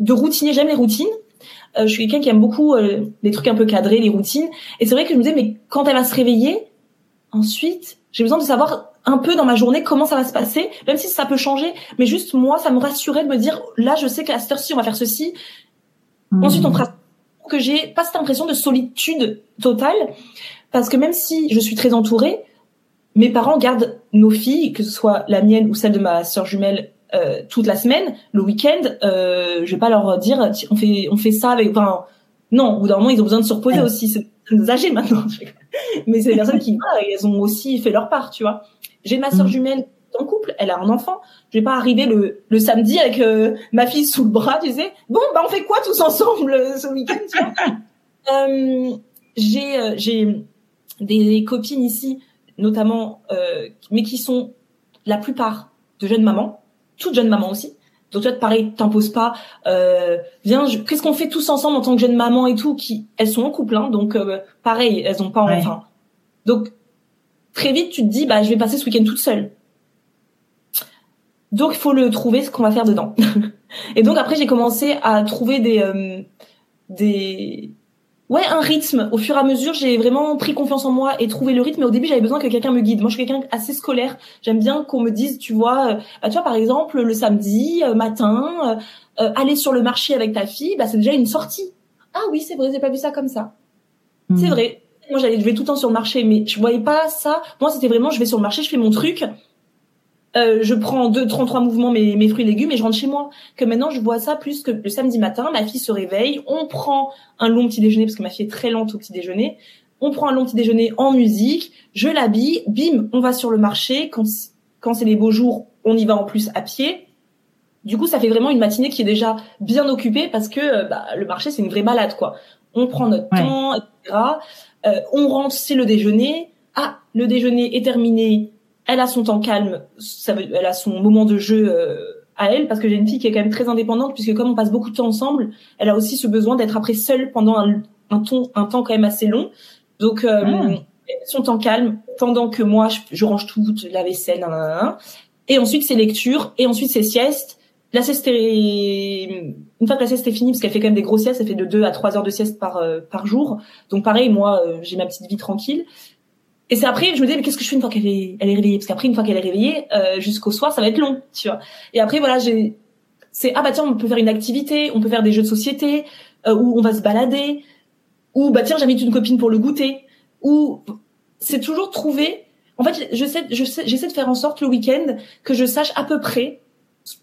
de routinier. J'aime les routines. je suis quelqu'un qui aime beaucoup les trucs un peu cadrés, les routines. Et c'est vrai que je me disais, mais quand elle va se réveiller, ensuite, j'ai besoin de savoir un peu dans ma journée comment ça va se passer, même si ça peut changer. Mais juste moi, ça me rassurait de me dire, là, je sais qu'à cette heure-ci, on va faire ceci. Mmh. Ensuite, on fera que j'ai pas cette impression de solitude totale, parce que même si je suis très entourée, mes parents gardent nos filles, que ce soit la mienne ou celle de ma sœur jumelle, euh, toute la semaine, le week-end. Euh, je vais pas leur dire, on fait, on fait ça avec. Enfin, non, au bout d'un moment, ils ont besoin de se reposer aussi. C'est âgés maintenant. Mais c'est des personnes qui, elles ont aussi fait leur part, tu vois. J'ai ma sœur mm. jumelle en couple, elle a un enfant. Je vais pas arriver le, le samedi avec euh, ma fille sous le bras, tu sais. Bon, bah on fait quoi tous ensemble euh, ce week-end, tu vois euh, J'ai j'ai des copines ici, notamment, mais qui sont la plupart de jeunes mamans, toutes jeunes mamans aussi. Donc toi, pareil, t'imposes pas. Euh, viens, qu'est-ce qu'on fait tous ensemble en tant que jeune maman et tout Qui, elles sont en couple, hein, donc euh, pareil, elles ont pas enfin. Donc très vite, tu te dis, bah je vais passer ce week-end toute seule. Donc il faut le trouver ce qu'on va faire dedans. et donc après, j'ai commencé à trouver des euh, des ouais un rythme. Au fur et à mesure j'ai vraiment pris confiance en moi et trouvé le rythme mais au début j'avais besoin que quelqu'un me guide. Moi je suis quelqu'un assez scolaire. J'aime bien qu'on me dise tu vois euh, bah, tu vois par exemple le samedi euh, matin euh, aller sur le marché avec ta fille bah c'est déjà une sortie. Ah oui c'est vrai j'ai pas vu ça comme ça. Hmm. c'est vrai. Moi j'allais je vais tout le temps sur le marché mais je voyais pas ça. Moi c'était vraiment je vais sur le marché je fais mon truc euh, je prends deux, 33 mouvements mes, mes fruits et légumes et je rentre chez moi. Que maintenant, je vois ça plus que le samedi matin, ma fille se réveille, on prend un long petit déjeuner parce que ma fille est très lente au petit déjeuner. On prend un long petit déjeuner en musique, je l'habille, bim, on va sur le marché. Quand, quand c'est les beaux jours, on y va en plus à pied. Du coup, ça fait vraiment une matinée qui est déjà bien occupée parce que euh, bah, le marché, c'est une vraie balade, quoi. On prend notre temps, etc. Euh, on rentre, c'est le déjeuner. Ah, le déjeuner est terminé elle a son temps calme, ça veut, elle a son moment de jeu euh, à elle, parce que j'ai une fille qui est quand même très indépendante, puisque comme on passe beaucoup de temps ensemble, elle a aussi ce besoin d'être après seule pendant un, un, ton, un temps quand même assez long. Donc, euh, ah. son temps calme, pendant que moi, je, range tout, la vaisselle, et ensuite c'est lecture, et ensuite c'est sieste. La sieste est... Une fois que la sieste est finie, parce qu'elle fait quand même des grosses siestes, elle fait de 2 à 3 heures de sieste par, euh, par jour. Donc pareil, moi, euh, j'ai ma petite vie tranquille. Et c'est après, je me dis, mais qu'est-ce que je fais une fois qu'elle est, elle est réveillée? Parce qu'après, une fois qu'elle est réveillée, euh, jusqu'au soir, ça va être long, tu vois. Et après, voilà, j'ai, c'est ah bah tiens, on peut faire une activité, on peut faire des jeux de société, euh, où on va se balader, ou bah tiens, j'invite une copine pour le goûter, ou c'est toujours trouver. En fait, je sais, je sais, j'essaie de faire en sorte le week-end que je sache à peu près,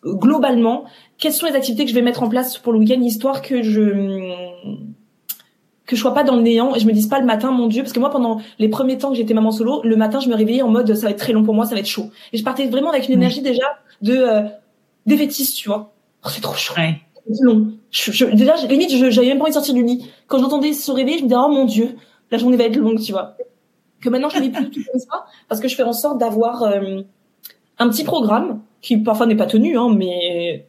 globalement, quelles sont les activités que je vais mettre en place pour le week-end, histoire que je que je sois pas dans le néant et je me dise pas le matin mon dieu parce que moi pendant les premiers temps que j'étais maman solo le matin je me réveillais en mode ça va être très long pour moi ça va être chaud. Et je partais vraiment avec une énergie déjà de euh, défaitiste tu vois. Oh, c'est trop chaud. Ouais. c'est long. Je, je, déjà limite j'avais même pas envie de sortir du lit. Quand j'entendais se réveiller je me disais oh mon dieu la journée va être longue tu vois. Que maintenant je ne plus tout comme ça parce que je fais en sorte d'avoir euh, un petit programme qui parfois n'est pas tenu hein mais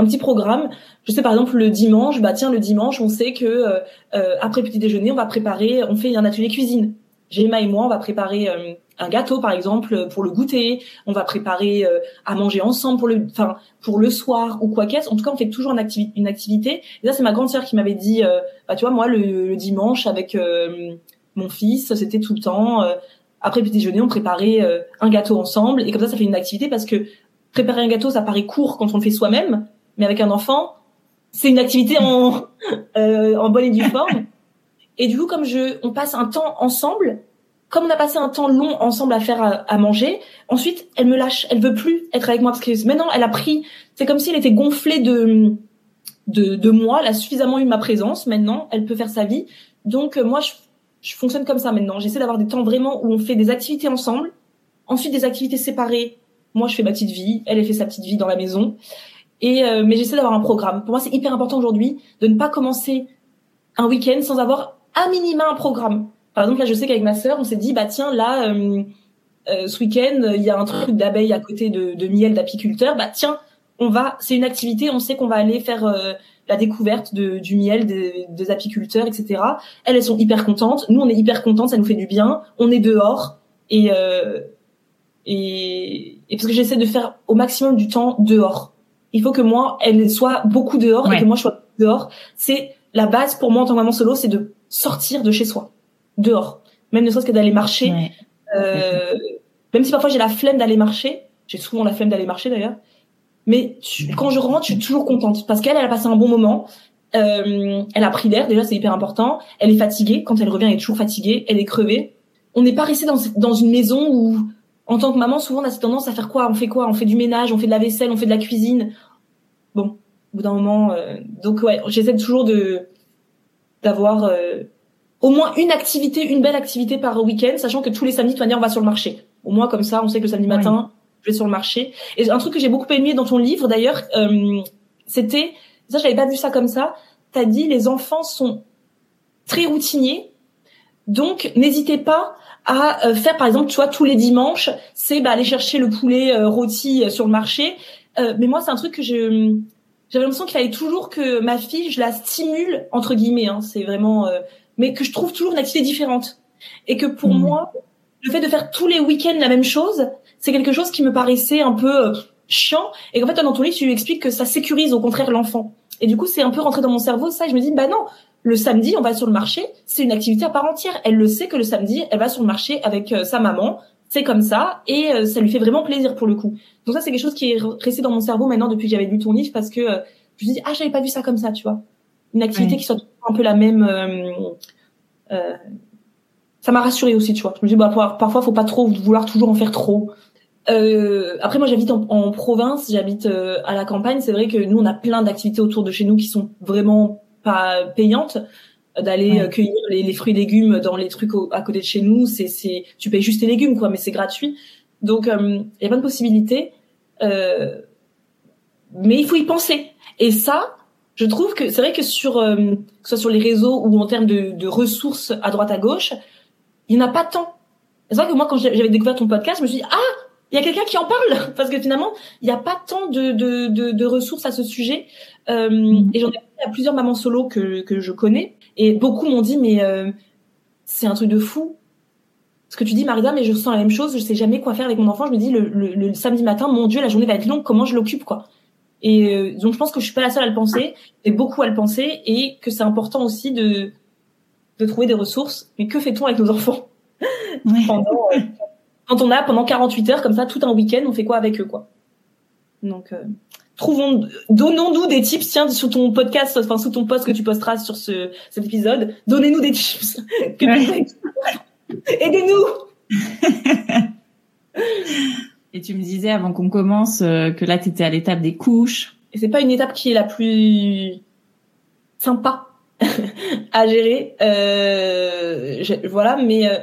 un petit programme. Je sais par exemple le dimanche, bah tiens le dimanche, on sait que euh, euh, après petit déjeuner, on va préparer, on fait un atelier cuisine. Gemma et moi, on va préparer euh, un gâteau par exemple pour le goûter. On va préparer à manger ensemble pour le, enfin pour le soir ou quoi qu'est-ce. En tout cas, on fait toujours une, activité. Et ça, c'est ma grande sœur qui m'avait dit, bah tu vois moi le, dimanche avec mon fils, c'était tout le temps. après petit déjeuner, on préparait un gâteau ensemble et comme ça, ça fait une activité parce que préparer un gâteau, ça paraît court quand on le fait soi-même, mais avec un enfant, c'est une activité en euh, en bonne et due forme. Et du coup, comme je, on passe un temps ensemble, comme on a passé un temps long ensemble à faire à, manger, ensuite elle me lâche, elle veut plus être avec moi parce que maintenant elle a pris, c'est comme si elle était gonflée de de, de moi, elle a suffisamment eu ma présence. Maintenant, elle peut faire sa vie. Donc euh, moi, je, je fonctionne comme ça maintenant. J'essaie d'avoir des temps vraiment où on fait des activités ensemble, ensuite des activités séparées. Moi, je fais ma petite vie, elle, elle fait sa petite vie dans la maison. Et euh, mais j'essaie d'avoir un programme. Pour moi, c'est hyper important aujourd'hui de ne pas commencer un week-end sans avoir à minima un programme. Par exemple, là, je sais qu'avec ma sœur, on s'est dit, bah tiens, là, euh, euh ce week-end, il y a un truc d'abeilles à côté de, de miel d'apiculteur. Bah tiens, on va, c'est une activité, on sait qu'on va aller faire euh, la découverte de, du miel des, des, apiculteurs, etc. Elles, elles sont hyper contentes. Nous, on est hyper contentes, ça nous fait du bien. On est dehors et et, et parce que j'essaie de faire au maximum du temps dehors il faut que moi, elle soit beaucoup dehors et que moi, je sois dehors. C'est la base pour moi en tant que maman solo, c'est de sortir de chez soi, dehors. Même ne serait-ce que d'aller marcher. Euh, même si parfois j'ai la flemme d'aller marcher, j'ai souvent la flemme d'aller marcher d'ailleurs. Mais quand je rentre, je suis toujours contente parce qu'elle, elle a passé un bon moment. Euh, elle a pris l'air, déjà c'est hyper important. Elle est fatiguée. Quand elle revient, elle est toujours fatiguée. Elle est crevée. On n'est pas resté dans, dans une maison où en tant que maman, souvent, on a cette tendance à faire quoi? On fait quoi? On fait du ménage, on fait de la vaisselle, on fait de la cuisine. Bon, au bout d'un moment, euh, donc ouais, j'essaie toujours de d'avoir euh, au moins une activité, une belle activité par week-end, sachant que tous les samedis, de toute manière, on va sur le marché. Au moins comme ça, on sait que le samedi matin, je vais sur le marché. Et un truc que j'ai beaucoup aimé dans ton livre, d'ailleurs, euh, c'était ça, j'avais pas vu ça comme ça. T'as dit les enfants sont très routiniers, donc n'hésitez pas à euh, faire par exemple tu vois tous les dimanches c'est bah, aller chercher le poulet euh, rôti euh, sur le marché. Mais moi c'est un truc que je j'avais l'impression qu'il fallait toujours que ma fille je la stimule entre guillemets hein, c'est vraiment mais que je trouve toujours une activité différente. Et que pour mmh. moi le fait de faire tous les week-ends la même chose c'est quelque chose qui me paraissait un peu chiant. Et qu'en fait dans ton livre tu lui expliques que ça sécurise au contraire l'enfant. Et du coup c'est un peu rentré dans mon cerveau ça et je me dis bah non le samedi, on va sur le marché, c'est une activité à part entière. Elle le sait que le samedi, elle va sur le marché avec euh, sa maman, c'est comme ça, et euh, ça lui fait vraiment plaisir pour le coup. Donc ça, c'est quelque chose qui est resté dans mon cerveau maintenant depuis que j'avais lu ton livre, parce que euh, je me dis ah j'avais pas vu ça comme ça, tu vois. Une activité qui soit un peu la même. ça m'a rassurée aussi, tu vois. Je me dis bah parfois faut pas trop vouloir toujours en faire trop. Euh, après, moi, j'habite en, en, province, j'habite euh, à la campagne. C'est vrai que nous, on a plein d'activités autour de chez nous qui sont vraiment pas payantes. D'aller cueillir les, les, fruits et légumes dans les trucs à côté de chez nous, c'est, c'est, tu payes juste tes légumes, quoi, mais c'est gratuit. Donc, il y a plein de possibilités. mais il faut y penser. Et ça, je trouve que c'est vrai que sur euh, que ce soit sur les réseaux ou en termes de, de ressources à droite à gauche, il n'y en a pas tant. C'est vrai que moi quand j'avais découvert ton podcast, je me suis dit ah il y a quelqu'un qui en parle parce que finalement il n'y a pas tant de, de, de, de, ressources à ce sujet. Euh, mm-hmm. et j'en ai parlé à plusieurs mamans solo que, que je connais. Et beaucoup m'ont dit mais euh, c'est un truc de fou. Ce que tu dis Marida mais je ressens la même chose. Je sais jamais quoi faire avec mon enfant. Je me dis le, le, le samedi matin mon dieu la journée va être longue. Comment je l'occupe quoi? Et euh, donc je pense que je suis pas la seule à le penser, et beaucoup à le penser, et que c'est important aussi de de trouver des ressources. Mais que fait-on avec nos enfants? Pendant, euh, Quand on a pendant 48 heures comme ça tout un week-end, on fait quoi avec eux quoi? Donc euh, trouvons, donnons-nous des tips. Tiens, sur ton podcast, enfin sous ton post que tu posteras sur ce cet épisode, donnez-nous des tips. Aidez-nous. Et tu me disais avant qu'on commence euh, que là, tu étais à l'étape des couches. Et c'est pas une étape qui est la plus sympa à gérer. Euh, voilà, mais euh,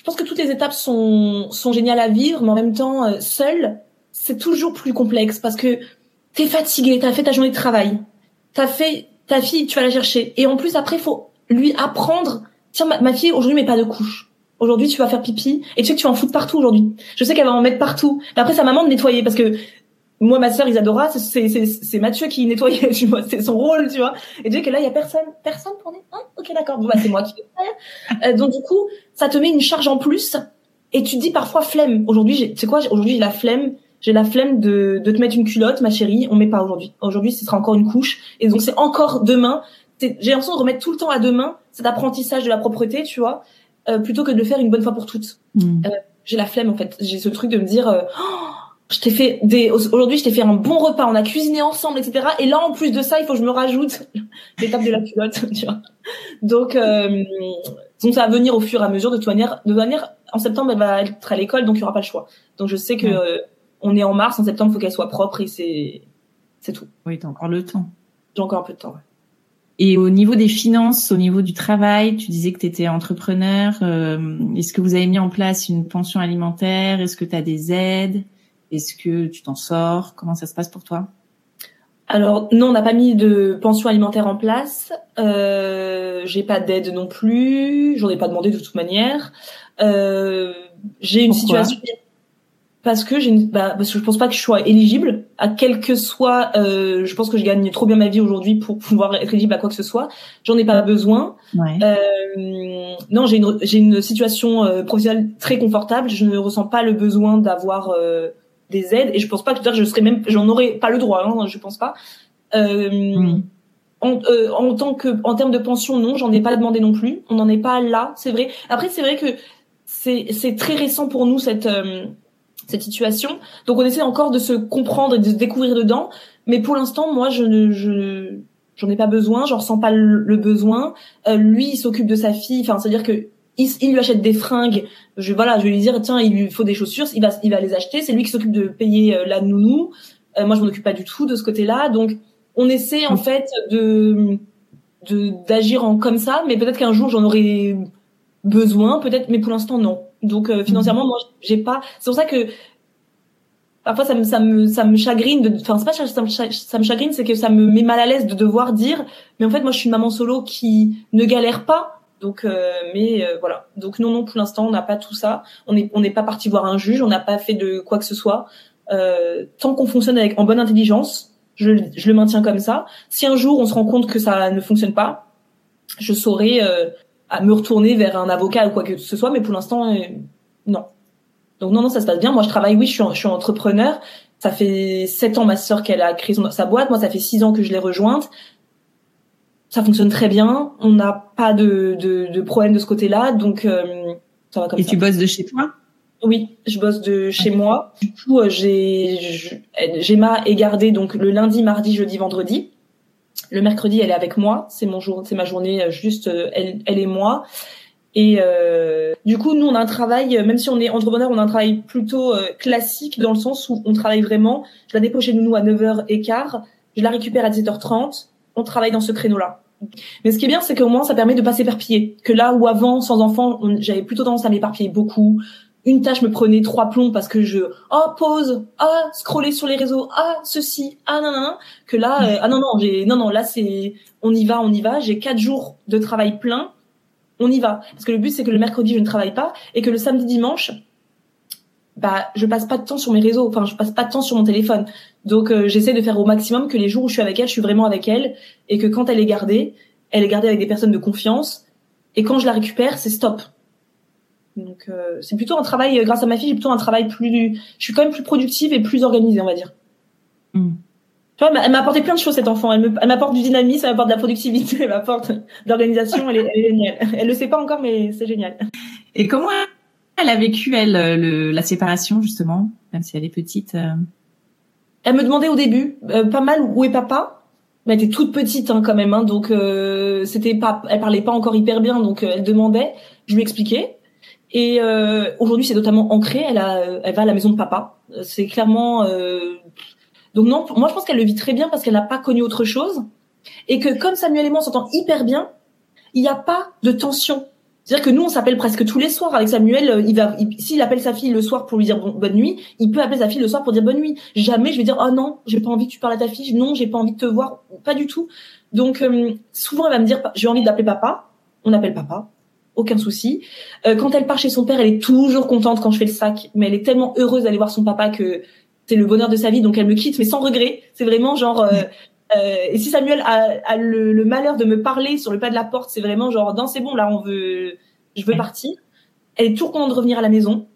je pense que toutes les étapes sont, sont géniales à vivre, mais en même temps, euh, seule, c'est toujours plus complexe parce que t'es fatigué, t'as fait ta journée de travail, t'as fait ta fille, tu vas la chercher, et en plus après, faut lui apprendre. Tiens, ma, fille aujourd'hui met pas de couche aujourd'hui tu vas faire pipi et tu sais que tu vas en foutre partout aujourd'hui. Je sais qu'elle va en mettre partout. Mais après à maman de nettoyer parce que moi ma sœur Isadora c'est c'est c'est Mathieu qui nettoyait tu vois c'est son rôle tu vois. Et tu sais que là il y a personne personne pour nettoyer hein ok d'accord bon bah c'est moi qui vais faire. Euh, donc du coup ça te met une charge en plus et tu te dis parfois flemme. Aujourd'hui tu sais quoi aujourd'hui j'ai la flemme j'ai la flemme de de te mettre une culotte ma chérie. On met pas aujourd'hui. Aujourd'hui ce sera encore une couche. Et donc c'est encore demain. J'ai l'impression de remettre tout le temps à demain cet apprentissage de la propreté tu vois euh, plutôt que de le faire une bonne fois pour toutes. Mm. Euh, j'ai la flemme en fait. J'ai ce truc de me dire, euh, oh, je t'ai fait des aujourd'hui, je t'ai fait un bon repas, on a cuisiné ensemble, etc. Et là, en plus de ça, il faut que je me rajoute l'étape de la culotte, tu vois. Donc, donc ça va venir au fur et à mesure. De toute manière, de manière, en septembre, elle va être à l'école, donc il y aura pas le choix. Donc je sais que on est en mars, en septembre, il faut qu'elle soit propre et c'est c'est tout. Oui, t'as encore le temps. J'ai encore un peu de temps. Ouais. Et au niveau des finances, au niveau du travail, tu disais que tu étais entrepreneur. Euh, est-ce que vous avez mis en place une pension alimentaire? Est-ce que tu as des aides? Est-ce que tu t'en sors? Comment ça se passe pour toi? Alors non, on n'a pas mis de pension alimentaire en place. Euh, j'ai pas d'aide non plus. J'en ai pas demandé de toute manière. Euh, j'ai une situation parce que j'ai bah, parce que je pense pas que je sois éligible à quel que soit euh, je pense que je gagne trop bien ma vie aujourd'hui pour pouvoir être éligible à quoi que ce soit j'en ai pas besoin ouais. euh, non j'ai une j'ai une situation euh, professionnelle très confortable je ne ressens pas le besoin d'avoir euh, des aides et je pense pas que je serais même j'en aurais pas le droit hein, je pense pas euh, en, euh, en tant que en termes de pension non j'en ai pas demandé non plus on n'en est pas là c'est vrai après c'est vrai que c'est c'est très récent pour nous cette cette situation. Donc on essaie encore de se comprendre et de se découvrir dedans. Mais pour l'instant, moi, je ne, je, j'en ai pas besoin, j'en ressens pas le, besoin. Euh, lui, il s'occupe de sa fille. Enfin, c'est-à-dire que il, lui achète des fringues. Je voilà, je vais lui dire tiens, il lui faut des chaussures, il va, il va les acheter. C'est lui qui s'occupe de payer euh, la nounou. Euh, moi, je m'en occupe pas du tout de ce côté-là. Donc, on essaie en fait de de d'agir en comme ça. Mais peut-être qu'un jour, j'en aurai besoin, peut-être, mais pour l'instant, non. Donc euh, financièrement, moi, j'ai pas. C'est pour ça que parfois ça me ça me ça me chagrine. De... Enfin, c'est pas ça ça me chagrine, c'est que ça me met mal à l'aise de devoir dire. Mais en fait, moi, je suis une maman solo qui ne galère pas. Donc, euh, mais euh, voilà. Donc non, non, pour l'instant, on n'a pas tout ça. On n'est on n'est pas parti voir un juge. On n'a pas fait de quoi que ce soit. tant qu'on fonctionne avec en bonne intelligence, je, je le maintiens comme ça. Si un jour on se rend compte que ça ne fonctionne pas, je saurai à me retourner vers un avocat ou quoi que ce soit, mais pour l'instant, euh, non. Donc non, non, ça se passe bien. Moi, je travaille, oui, je suis, je suis entrepreneur. Ça fait sept ans, ma sœur, qu'elle a créé sa boîte. Moi, ça fait six ans que je l'ai rejointe. Ça fonctionne très bien. On n'a pas de, de, de, problème de ce côté-là, donc euh, ça va comme Et tu bosses de chez toi? Oui, je bosse de chez moi. Du coup, euh, j'ai Gemma est gardée donc le lundi, mardi, jeudi, vendredi. Le mercredi, elle est avec moi. C'est mon jour, c'est ma journée euh, juste euh, elle, elle et moi. Et euh, du coup, nous, on a un travail, même si on est entrepreneur, on a un travail plutôt euh, classique dans le sens où on travaille vraiment. Je la dépose chez nous à 9h15, je la récupère à 17h30, on travaille dans ce créneau-là. Mais ce qui est bien, c'est qu'au moins, ça permet de pas s'éparpiller. Que là où avant, sans enfant, j'avais plutôt tendance à m'éparpiller beaucoup. Une tâche me prenait trois plombs parce que je, oh, pause, ah, scroller sur les réseaux, ah, ceci, ah, non, non, que là, euh, ah, non, non, j'ai, non, non, là, c'est, on y va, on y va. J'ai quatre jours de travail plein on y va. Parce que le but, c'est que le mercredi, je ne travaille pas et que le samedi, dimanche, bah, je passe pas de temps sur mes réseaux. Enfin, je passe pas de temps sur mon téléphone. Donc, euh, j'essaie de faire au maximum que les jours où je suis avec elle, je suis vraiment avec elle et que quand elle est gardée, elle est gardée avec des personnes de confiance. Et quand je la récupère, c'est stop. Donc, euh, c'est plutôt un travail, euh, grâce à ma fille, j'ai plutôt un travail plus, je suis quand même plus productive et plus organisée, on va dire. Mm elle m'a apporté plein de choses, cet enfant. Elle m'apporte du dynamisme, elle m'apporte de la productivité, elle m'apporte de l'organisation. Elle, est, géniale. Elle le sait pas encore, mais c'est génial. Et comment elle a vécu, elle, le, la séparation, justement, même si elle est petite euh? Elle me demandait au début, euh, pas mal, où est papa? Mais elle était toute petite, hein, quand même. Hein, donc, euh, c'était pas, elle parlait pas encore hyper bien, donc elle demandait. Je lui expliquais. Et aujourd'hui, c'est totalement ancré. Elle, a, elle va à la maison de papa. C'est clairement donc non, moi je pense qu'elle le vit très bien parce qu'elle n'a pas connu autre chose et que comme Samuel et moi on s'entend hyper bien, il n'y a pas de tension. C'est-à-dire que nous on s'appelle presque tous les soirs avec Samuel. Euh, il va, s'il appelle sa fille le soir pour lui dire bonne nuit, il peut appeler sa fille le soir pour dire bonne nuit. Jamais je vais dire oh non, j'ai pas envie que tu parles à ta fille. Non, j'ai pas envie de te voir. Pas du tout. Donc euh, souvent elle va me dire j'ai envie d'appeler papa. On appelle papa aucun souci. Euh, quand elle part chez son père, elle est toujours contente quand je fais le sac, mais elle est tellement heureuse d'aller voir son papa que c'est le bonheur de sa vie, donc elle me quitte, mais sans regret. C'est vraiment genre. Euh, et si Samuel a, le, malheur de me parler sur le pas de la porte, c'est vraiment genre, non, c'est bon, là, on veut, je veux partir. Elle est toujours contente de revenir à la maison.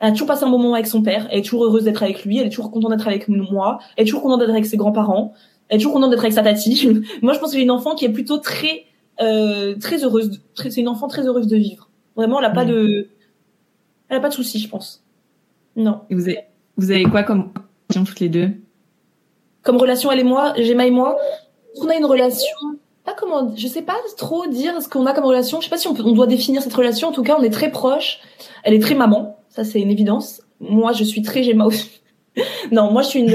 Elle a toujours passé un bon moment avec son père. Elle est toujours heureuse d'être avec lui. Elle est toujours contente d'être avec moi. Elle est toujours contente d'être avec ses grands-parents. Elle est toujours contente d'être avec sa tati. moi, je pense que j'ai une enfant qui est plutôt très, euh, très heureuse. c'est une enfant très heureuse de vivre. Vraiment, elle a pas de, elle a pas de soucis, je pense. Non. Et vous avez, vous avez quoi comme toutes les deux? Comme relation, elle et moi, Gemma et moi, on a une relation? Pas comment, je sais pas trop dire ce qu'on a comme relation. Je sais pas si on, on doit définir cette relation. En tout cas, on est très proches. Elle est très maman, ça c'est une évidence. Moi, je suis très Gemma aussi. non, moi je suis une.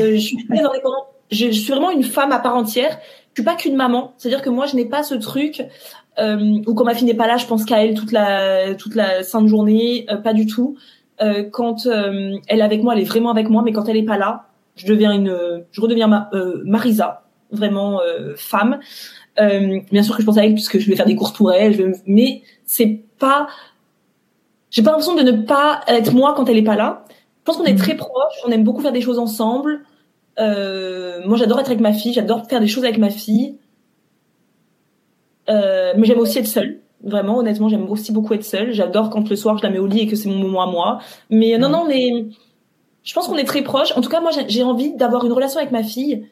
Je, suis vraiment une femme à part entière. Je suis pas qu'une maman. C'est-à-dire que moi, je n'ai pas ce truc euh, où quand ma fille n'est pas là, je pense qu'à elle toute la toute la sainte journée. Euh, pas du tout. Euh, quand euh, elle est avec moi, elle est vraiment avec moi, mais quand elle est pas là, je deviens une, je redeviens ma, euh, Marisa, vraiment femme. bien sûr que je pense à elle puisque je vais faire des courses pour elle, je vais, mais c'est pas, j'ai pas l'impression de ne pas être moi quand elle est pas là. Je pense qu'on est mm. très proches, on aime beaucoup faire des choses ensemble. moi, j'adore être avec ma fille, j'adore faire des choses avec ma fille. mais j'aime aussi être seule. Vraiment, honnêtement, j'aime aussi beaucoup être seule. J'adore quand le soir je la mets au lit et que c'est mon moment à moi. Mais non, non, mais je pense qu'on est très proches. En tout cas, moi, j'ai envie d'avoir une relation avec ma fille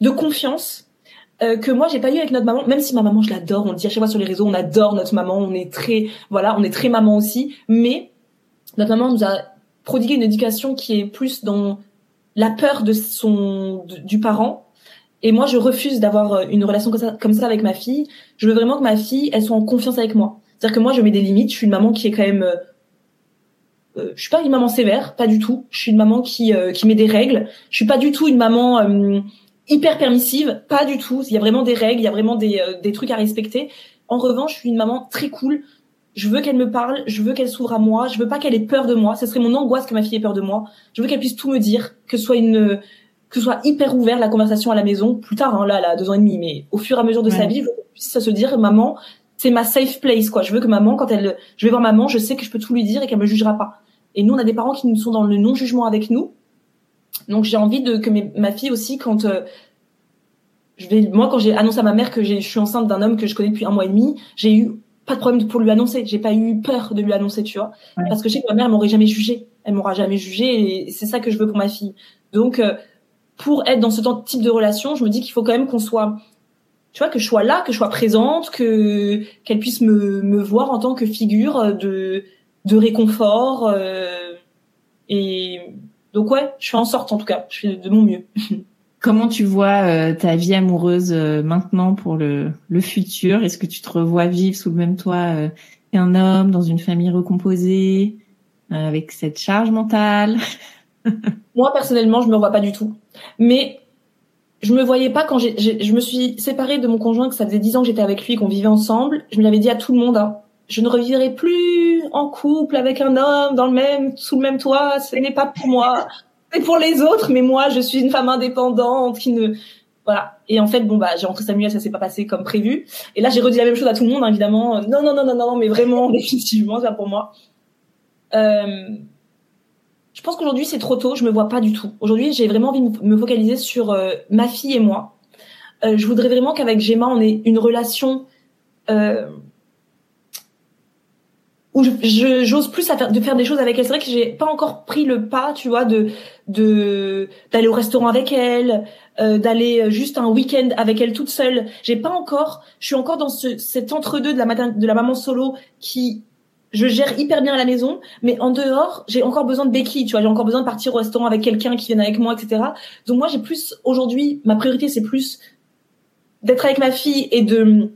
de confiance euh, que moi j'ai pas eu avec notre maman. Même si ma maman, je l'adore. On le dit à chaque fois sur les réseaux, on adore notre maman. On est très, voilà, on est très maman aussi. Mais notre maman nous a prodigué une éducation qui est plus dans la peur de son du parent et moi, je refuse d'avoir euh, une relation comme ça, comme ça avec ma fille. Je veux vraiment que ma fille, elle soit en confiance avec moi. C'est-à-dire que moi, je mets des limites. Je suis une maman qui est quand même, euh, euh je suis pas une maman sévère, pas du tout. Je suis une maman qui euh, qui met des règles. Je suis pas du tout une maman hyper permissive, pas du tout. Il y a vraiment des règles, il y a vraiment des des trucs à respecter. En revanche, je suis une maman très cool. Je veux qu'elle me parle, je veux qu'elle s'ouvre à moi, je veux pas qu'elle ait peur de moi. Ce serait mon angoisse que ma fille ait peur de moi. Je veux qu'elle puisse tout me dire, que ce soit une que ce soit hyper ouvert la conversation à la maison plus tard hein, là a deux ans et demi mais au fur et à mesure de sa vie je veux puisse se dire maman c'est ma safe place quoi. Je veux que maman quand elle je vais voir maman je sais que je peux tout lui dire et qu'elle me jugera pas. Et nous on a des parents qui nous sont dans le non jugement avec nous. Donc j'ai envie de que ma fille aussi quand euh, je vais moi quand j'ai annoncé à ma mère que je suis enceinte d'un homme que je connais depuis un mois et demi j'ai eu pas de problème pour lui annoncer. J'ai pas eu peur de lui annoncer tu vois. Parce que je sais que ma mère m'aurait jamais jugé elle m'aura jamais jugé et c'est ça que je veux pour ma fille. Donc euh, pour être dans ce type de relation, je me dis qu'il faut quand même qu'on soit, tu vois, que je sois là, que je sois présente, que qu'elle puisse me, me voir en tant que figure de de réconfort. Euh, et donc ouais, je fais en sorte en tout cas, je fais de mon mieux. Comment tu vois euh, ta vie amoureuse euh, maintenant pour le, le futur? Est-ce que tu te revois vivre sous le même toit un homme dans une famille recomposée, euh, avec cette charge mentale? Moi, personnellement, je me vois pas du tout. Mais je me voyais pas quand j'ai, je me suis séparée de mon conjoint, que ça faisait dix ans que j'étais avec lui, qu'on vivait ensemble. Je me l'avais dit à tout le monde, hein, je ne revivrai plus en couple avec un homme dans le même, sous le même toit. Ce n'est pas pour moi. C'est pour les autres, mais moi, je suis une femme indépendante qui ne, voilà. Et en fait, bon bah, j'ai rentré Samuel, ça s'est pas passé comme prévu. Et là, j'ai redit la même chose à tout le monde, hein, évidemment. Non, non, non, non, non, mais vraiment, définitivement, c'est pas pour moi. Euh, je pense qu'aujourd'hui c'est trop tôt, je me vois pas du tout. Aujourd'hui, j'ai vraiment envie de me focaliser sur euh, ma fille et moi. Euh, je voudrais vraiment qu'avec Gemma, on ait une relation euh, où je j'ose plus à faire, de faire des choses avec elle. C'est vrai que j'ai pas encore pris le pas, tu vois, de de d'aller au restaurant avec elle, euh, d'aller juste un week-end avec elle toute seule. J'ai pas encore, je suis encore dans ce, cet entre-deux de la de la maman solo qui je gère hyper bien à la maison, mais en dehors, j'ai encore besoin de béquilles, tu vois, j'ai encore besoin de partir au restaurant avec quelqu'un qui vienne avec moi, etc. Donc moi, j'ai plus aujourd'hui, ma priorité, c'est plus d'être avec ma fille et de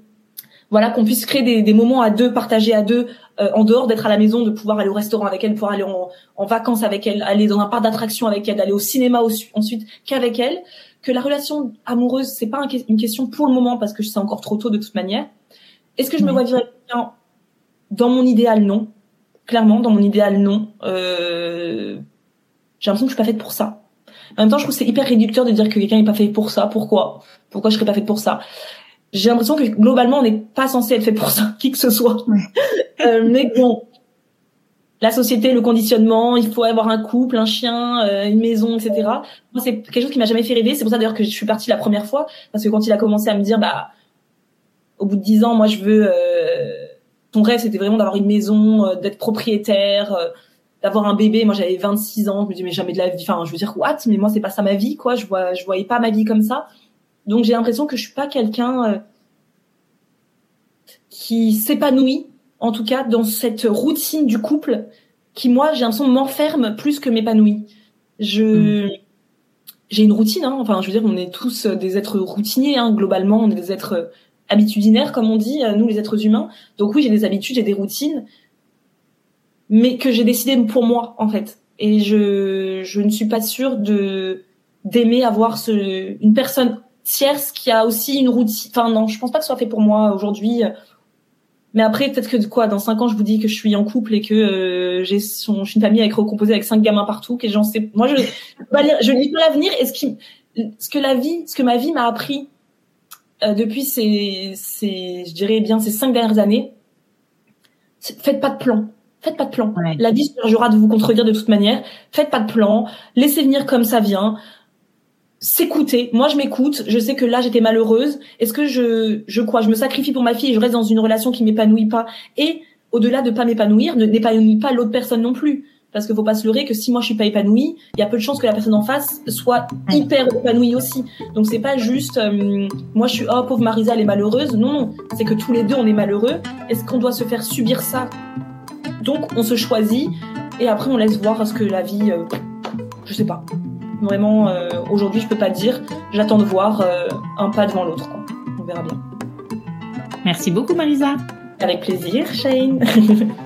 voilà qu'on puisse créer des, des, moments à deux, partagés à deux, euh, en dehors d'être à la maison, de pouvoir aller au restaurant avec elle, pouvoir aller en, en vacances avec elle, aller dans un parc d'attractions avec elle, d'aller au cinéma ensuite qu'avec elle. Que la relation amoureuse, c'est pas une question pour le moment parce que c'est encore trop tôt de toute manière. Est-ce que je me vois vivre avec dans mon idéal, non. Clairement, dans mon idéal, non. Euh... J'ai l'impression que je suis pas faite pour ça. En même temps, je trouve que c'est hyper réducteur de dire que quelqu'un n'est pas fait pour ça. Pourquoi? Pourquoi je serais pas faite pour ça? J'ai l'impression que globalement, on n'est pas censé être fait pour ça, qui que ce soit. euh, mais bon, la société, le conditionnement, il faut avoir un couple, un chien, euh, une maison, etc. Moi, c'est quelque chose qui m'a jamais fait rêver. C'est pour ça d'ailleurs que je suis partie la première fois, parce que quand il a commencé à me dire, bah, au bout de dix ans, moi, je veux euh, ton rêve c'était vraiment d'avoir une maison, euh, d'être propriétaire, euh, d'avoir un bébé. Moi j'avais 26 ans, je me dis mais jamais de la vie. Enfin je veux dire what? Mais moi c'est pas ça ma vie quoi. Je vois je voyais pas ma vie comme ça. Donc j'ai l'impression que je suis pas quelqu'un euh, qui s'épanouit en tout cas dans cette routine du couple qui moi j'ai l'impression m'enferme plus que m'épanouit. Je hmm. j'ai une routine hein. enfin je veux dire on est tous des êtres routiniers hein. globalement on est des êtres habitudinaire, comme on dit, euh, nous les êtres humains. Donc oui, j'ai des habitudes, j'ai des routines, mais que j'ai décidé pour moi, en fait. Et je, je ne suis pas sûre de d'aimer avoir ce, une personne tierce qui a aussi une routine. Enfin non, je pense pas que ce soit fait pour moi aujourd'hui. Mais après, peut-être que quoi, dans cinq ans, je vous dis que je suis en couple et que euh, j'ai son, je suis une famille avec recomposée avec cinq gamins partout, que j'en sais. Moi, je, je lis pas l'avenir. Et ce qui, ce que la vie, ce que ma vie m'a appris euh, depuis ces, ces, je dirais bien ces cinq dernières années, faites pas de plan. Faites pas de plan. La vie se chargera de vous contredire de toute manière. Faites pas de plan. Laissez venir comme ça vient. S'écouter. Moi, je m'écoute. Je sais que là, j'étais malheureuse. Est-ce que je, je crois, je me sacrifie pour ma fille et je reste dans une relation qui m'épanouit pas. Et au-delà de pas m'épanouir, ne n'épanouit pas l'autre personne non plus parce qu'il faut pas se leurrer que si moi je suis pas épanouie, il y a peu de chances que la personne en face soit hyper épanouie aussi. Donc c'est pas juste euh, moi je suis oh pauvre Marisa elle est malheureuse. Non non, c'est que tous les deux on est malheureux. Est-ce qu'on doit se faire subir ça? Donc on se choisit et après on laisse voir ce que la vie euh, je sais pas. Vraiment euh, aujourd'hui je peux pas dire, j'attends de voir un pas devant l'autre On verra bien. Merci beaucoup Marisa. Avec plaisir, Shane.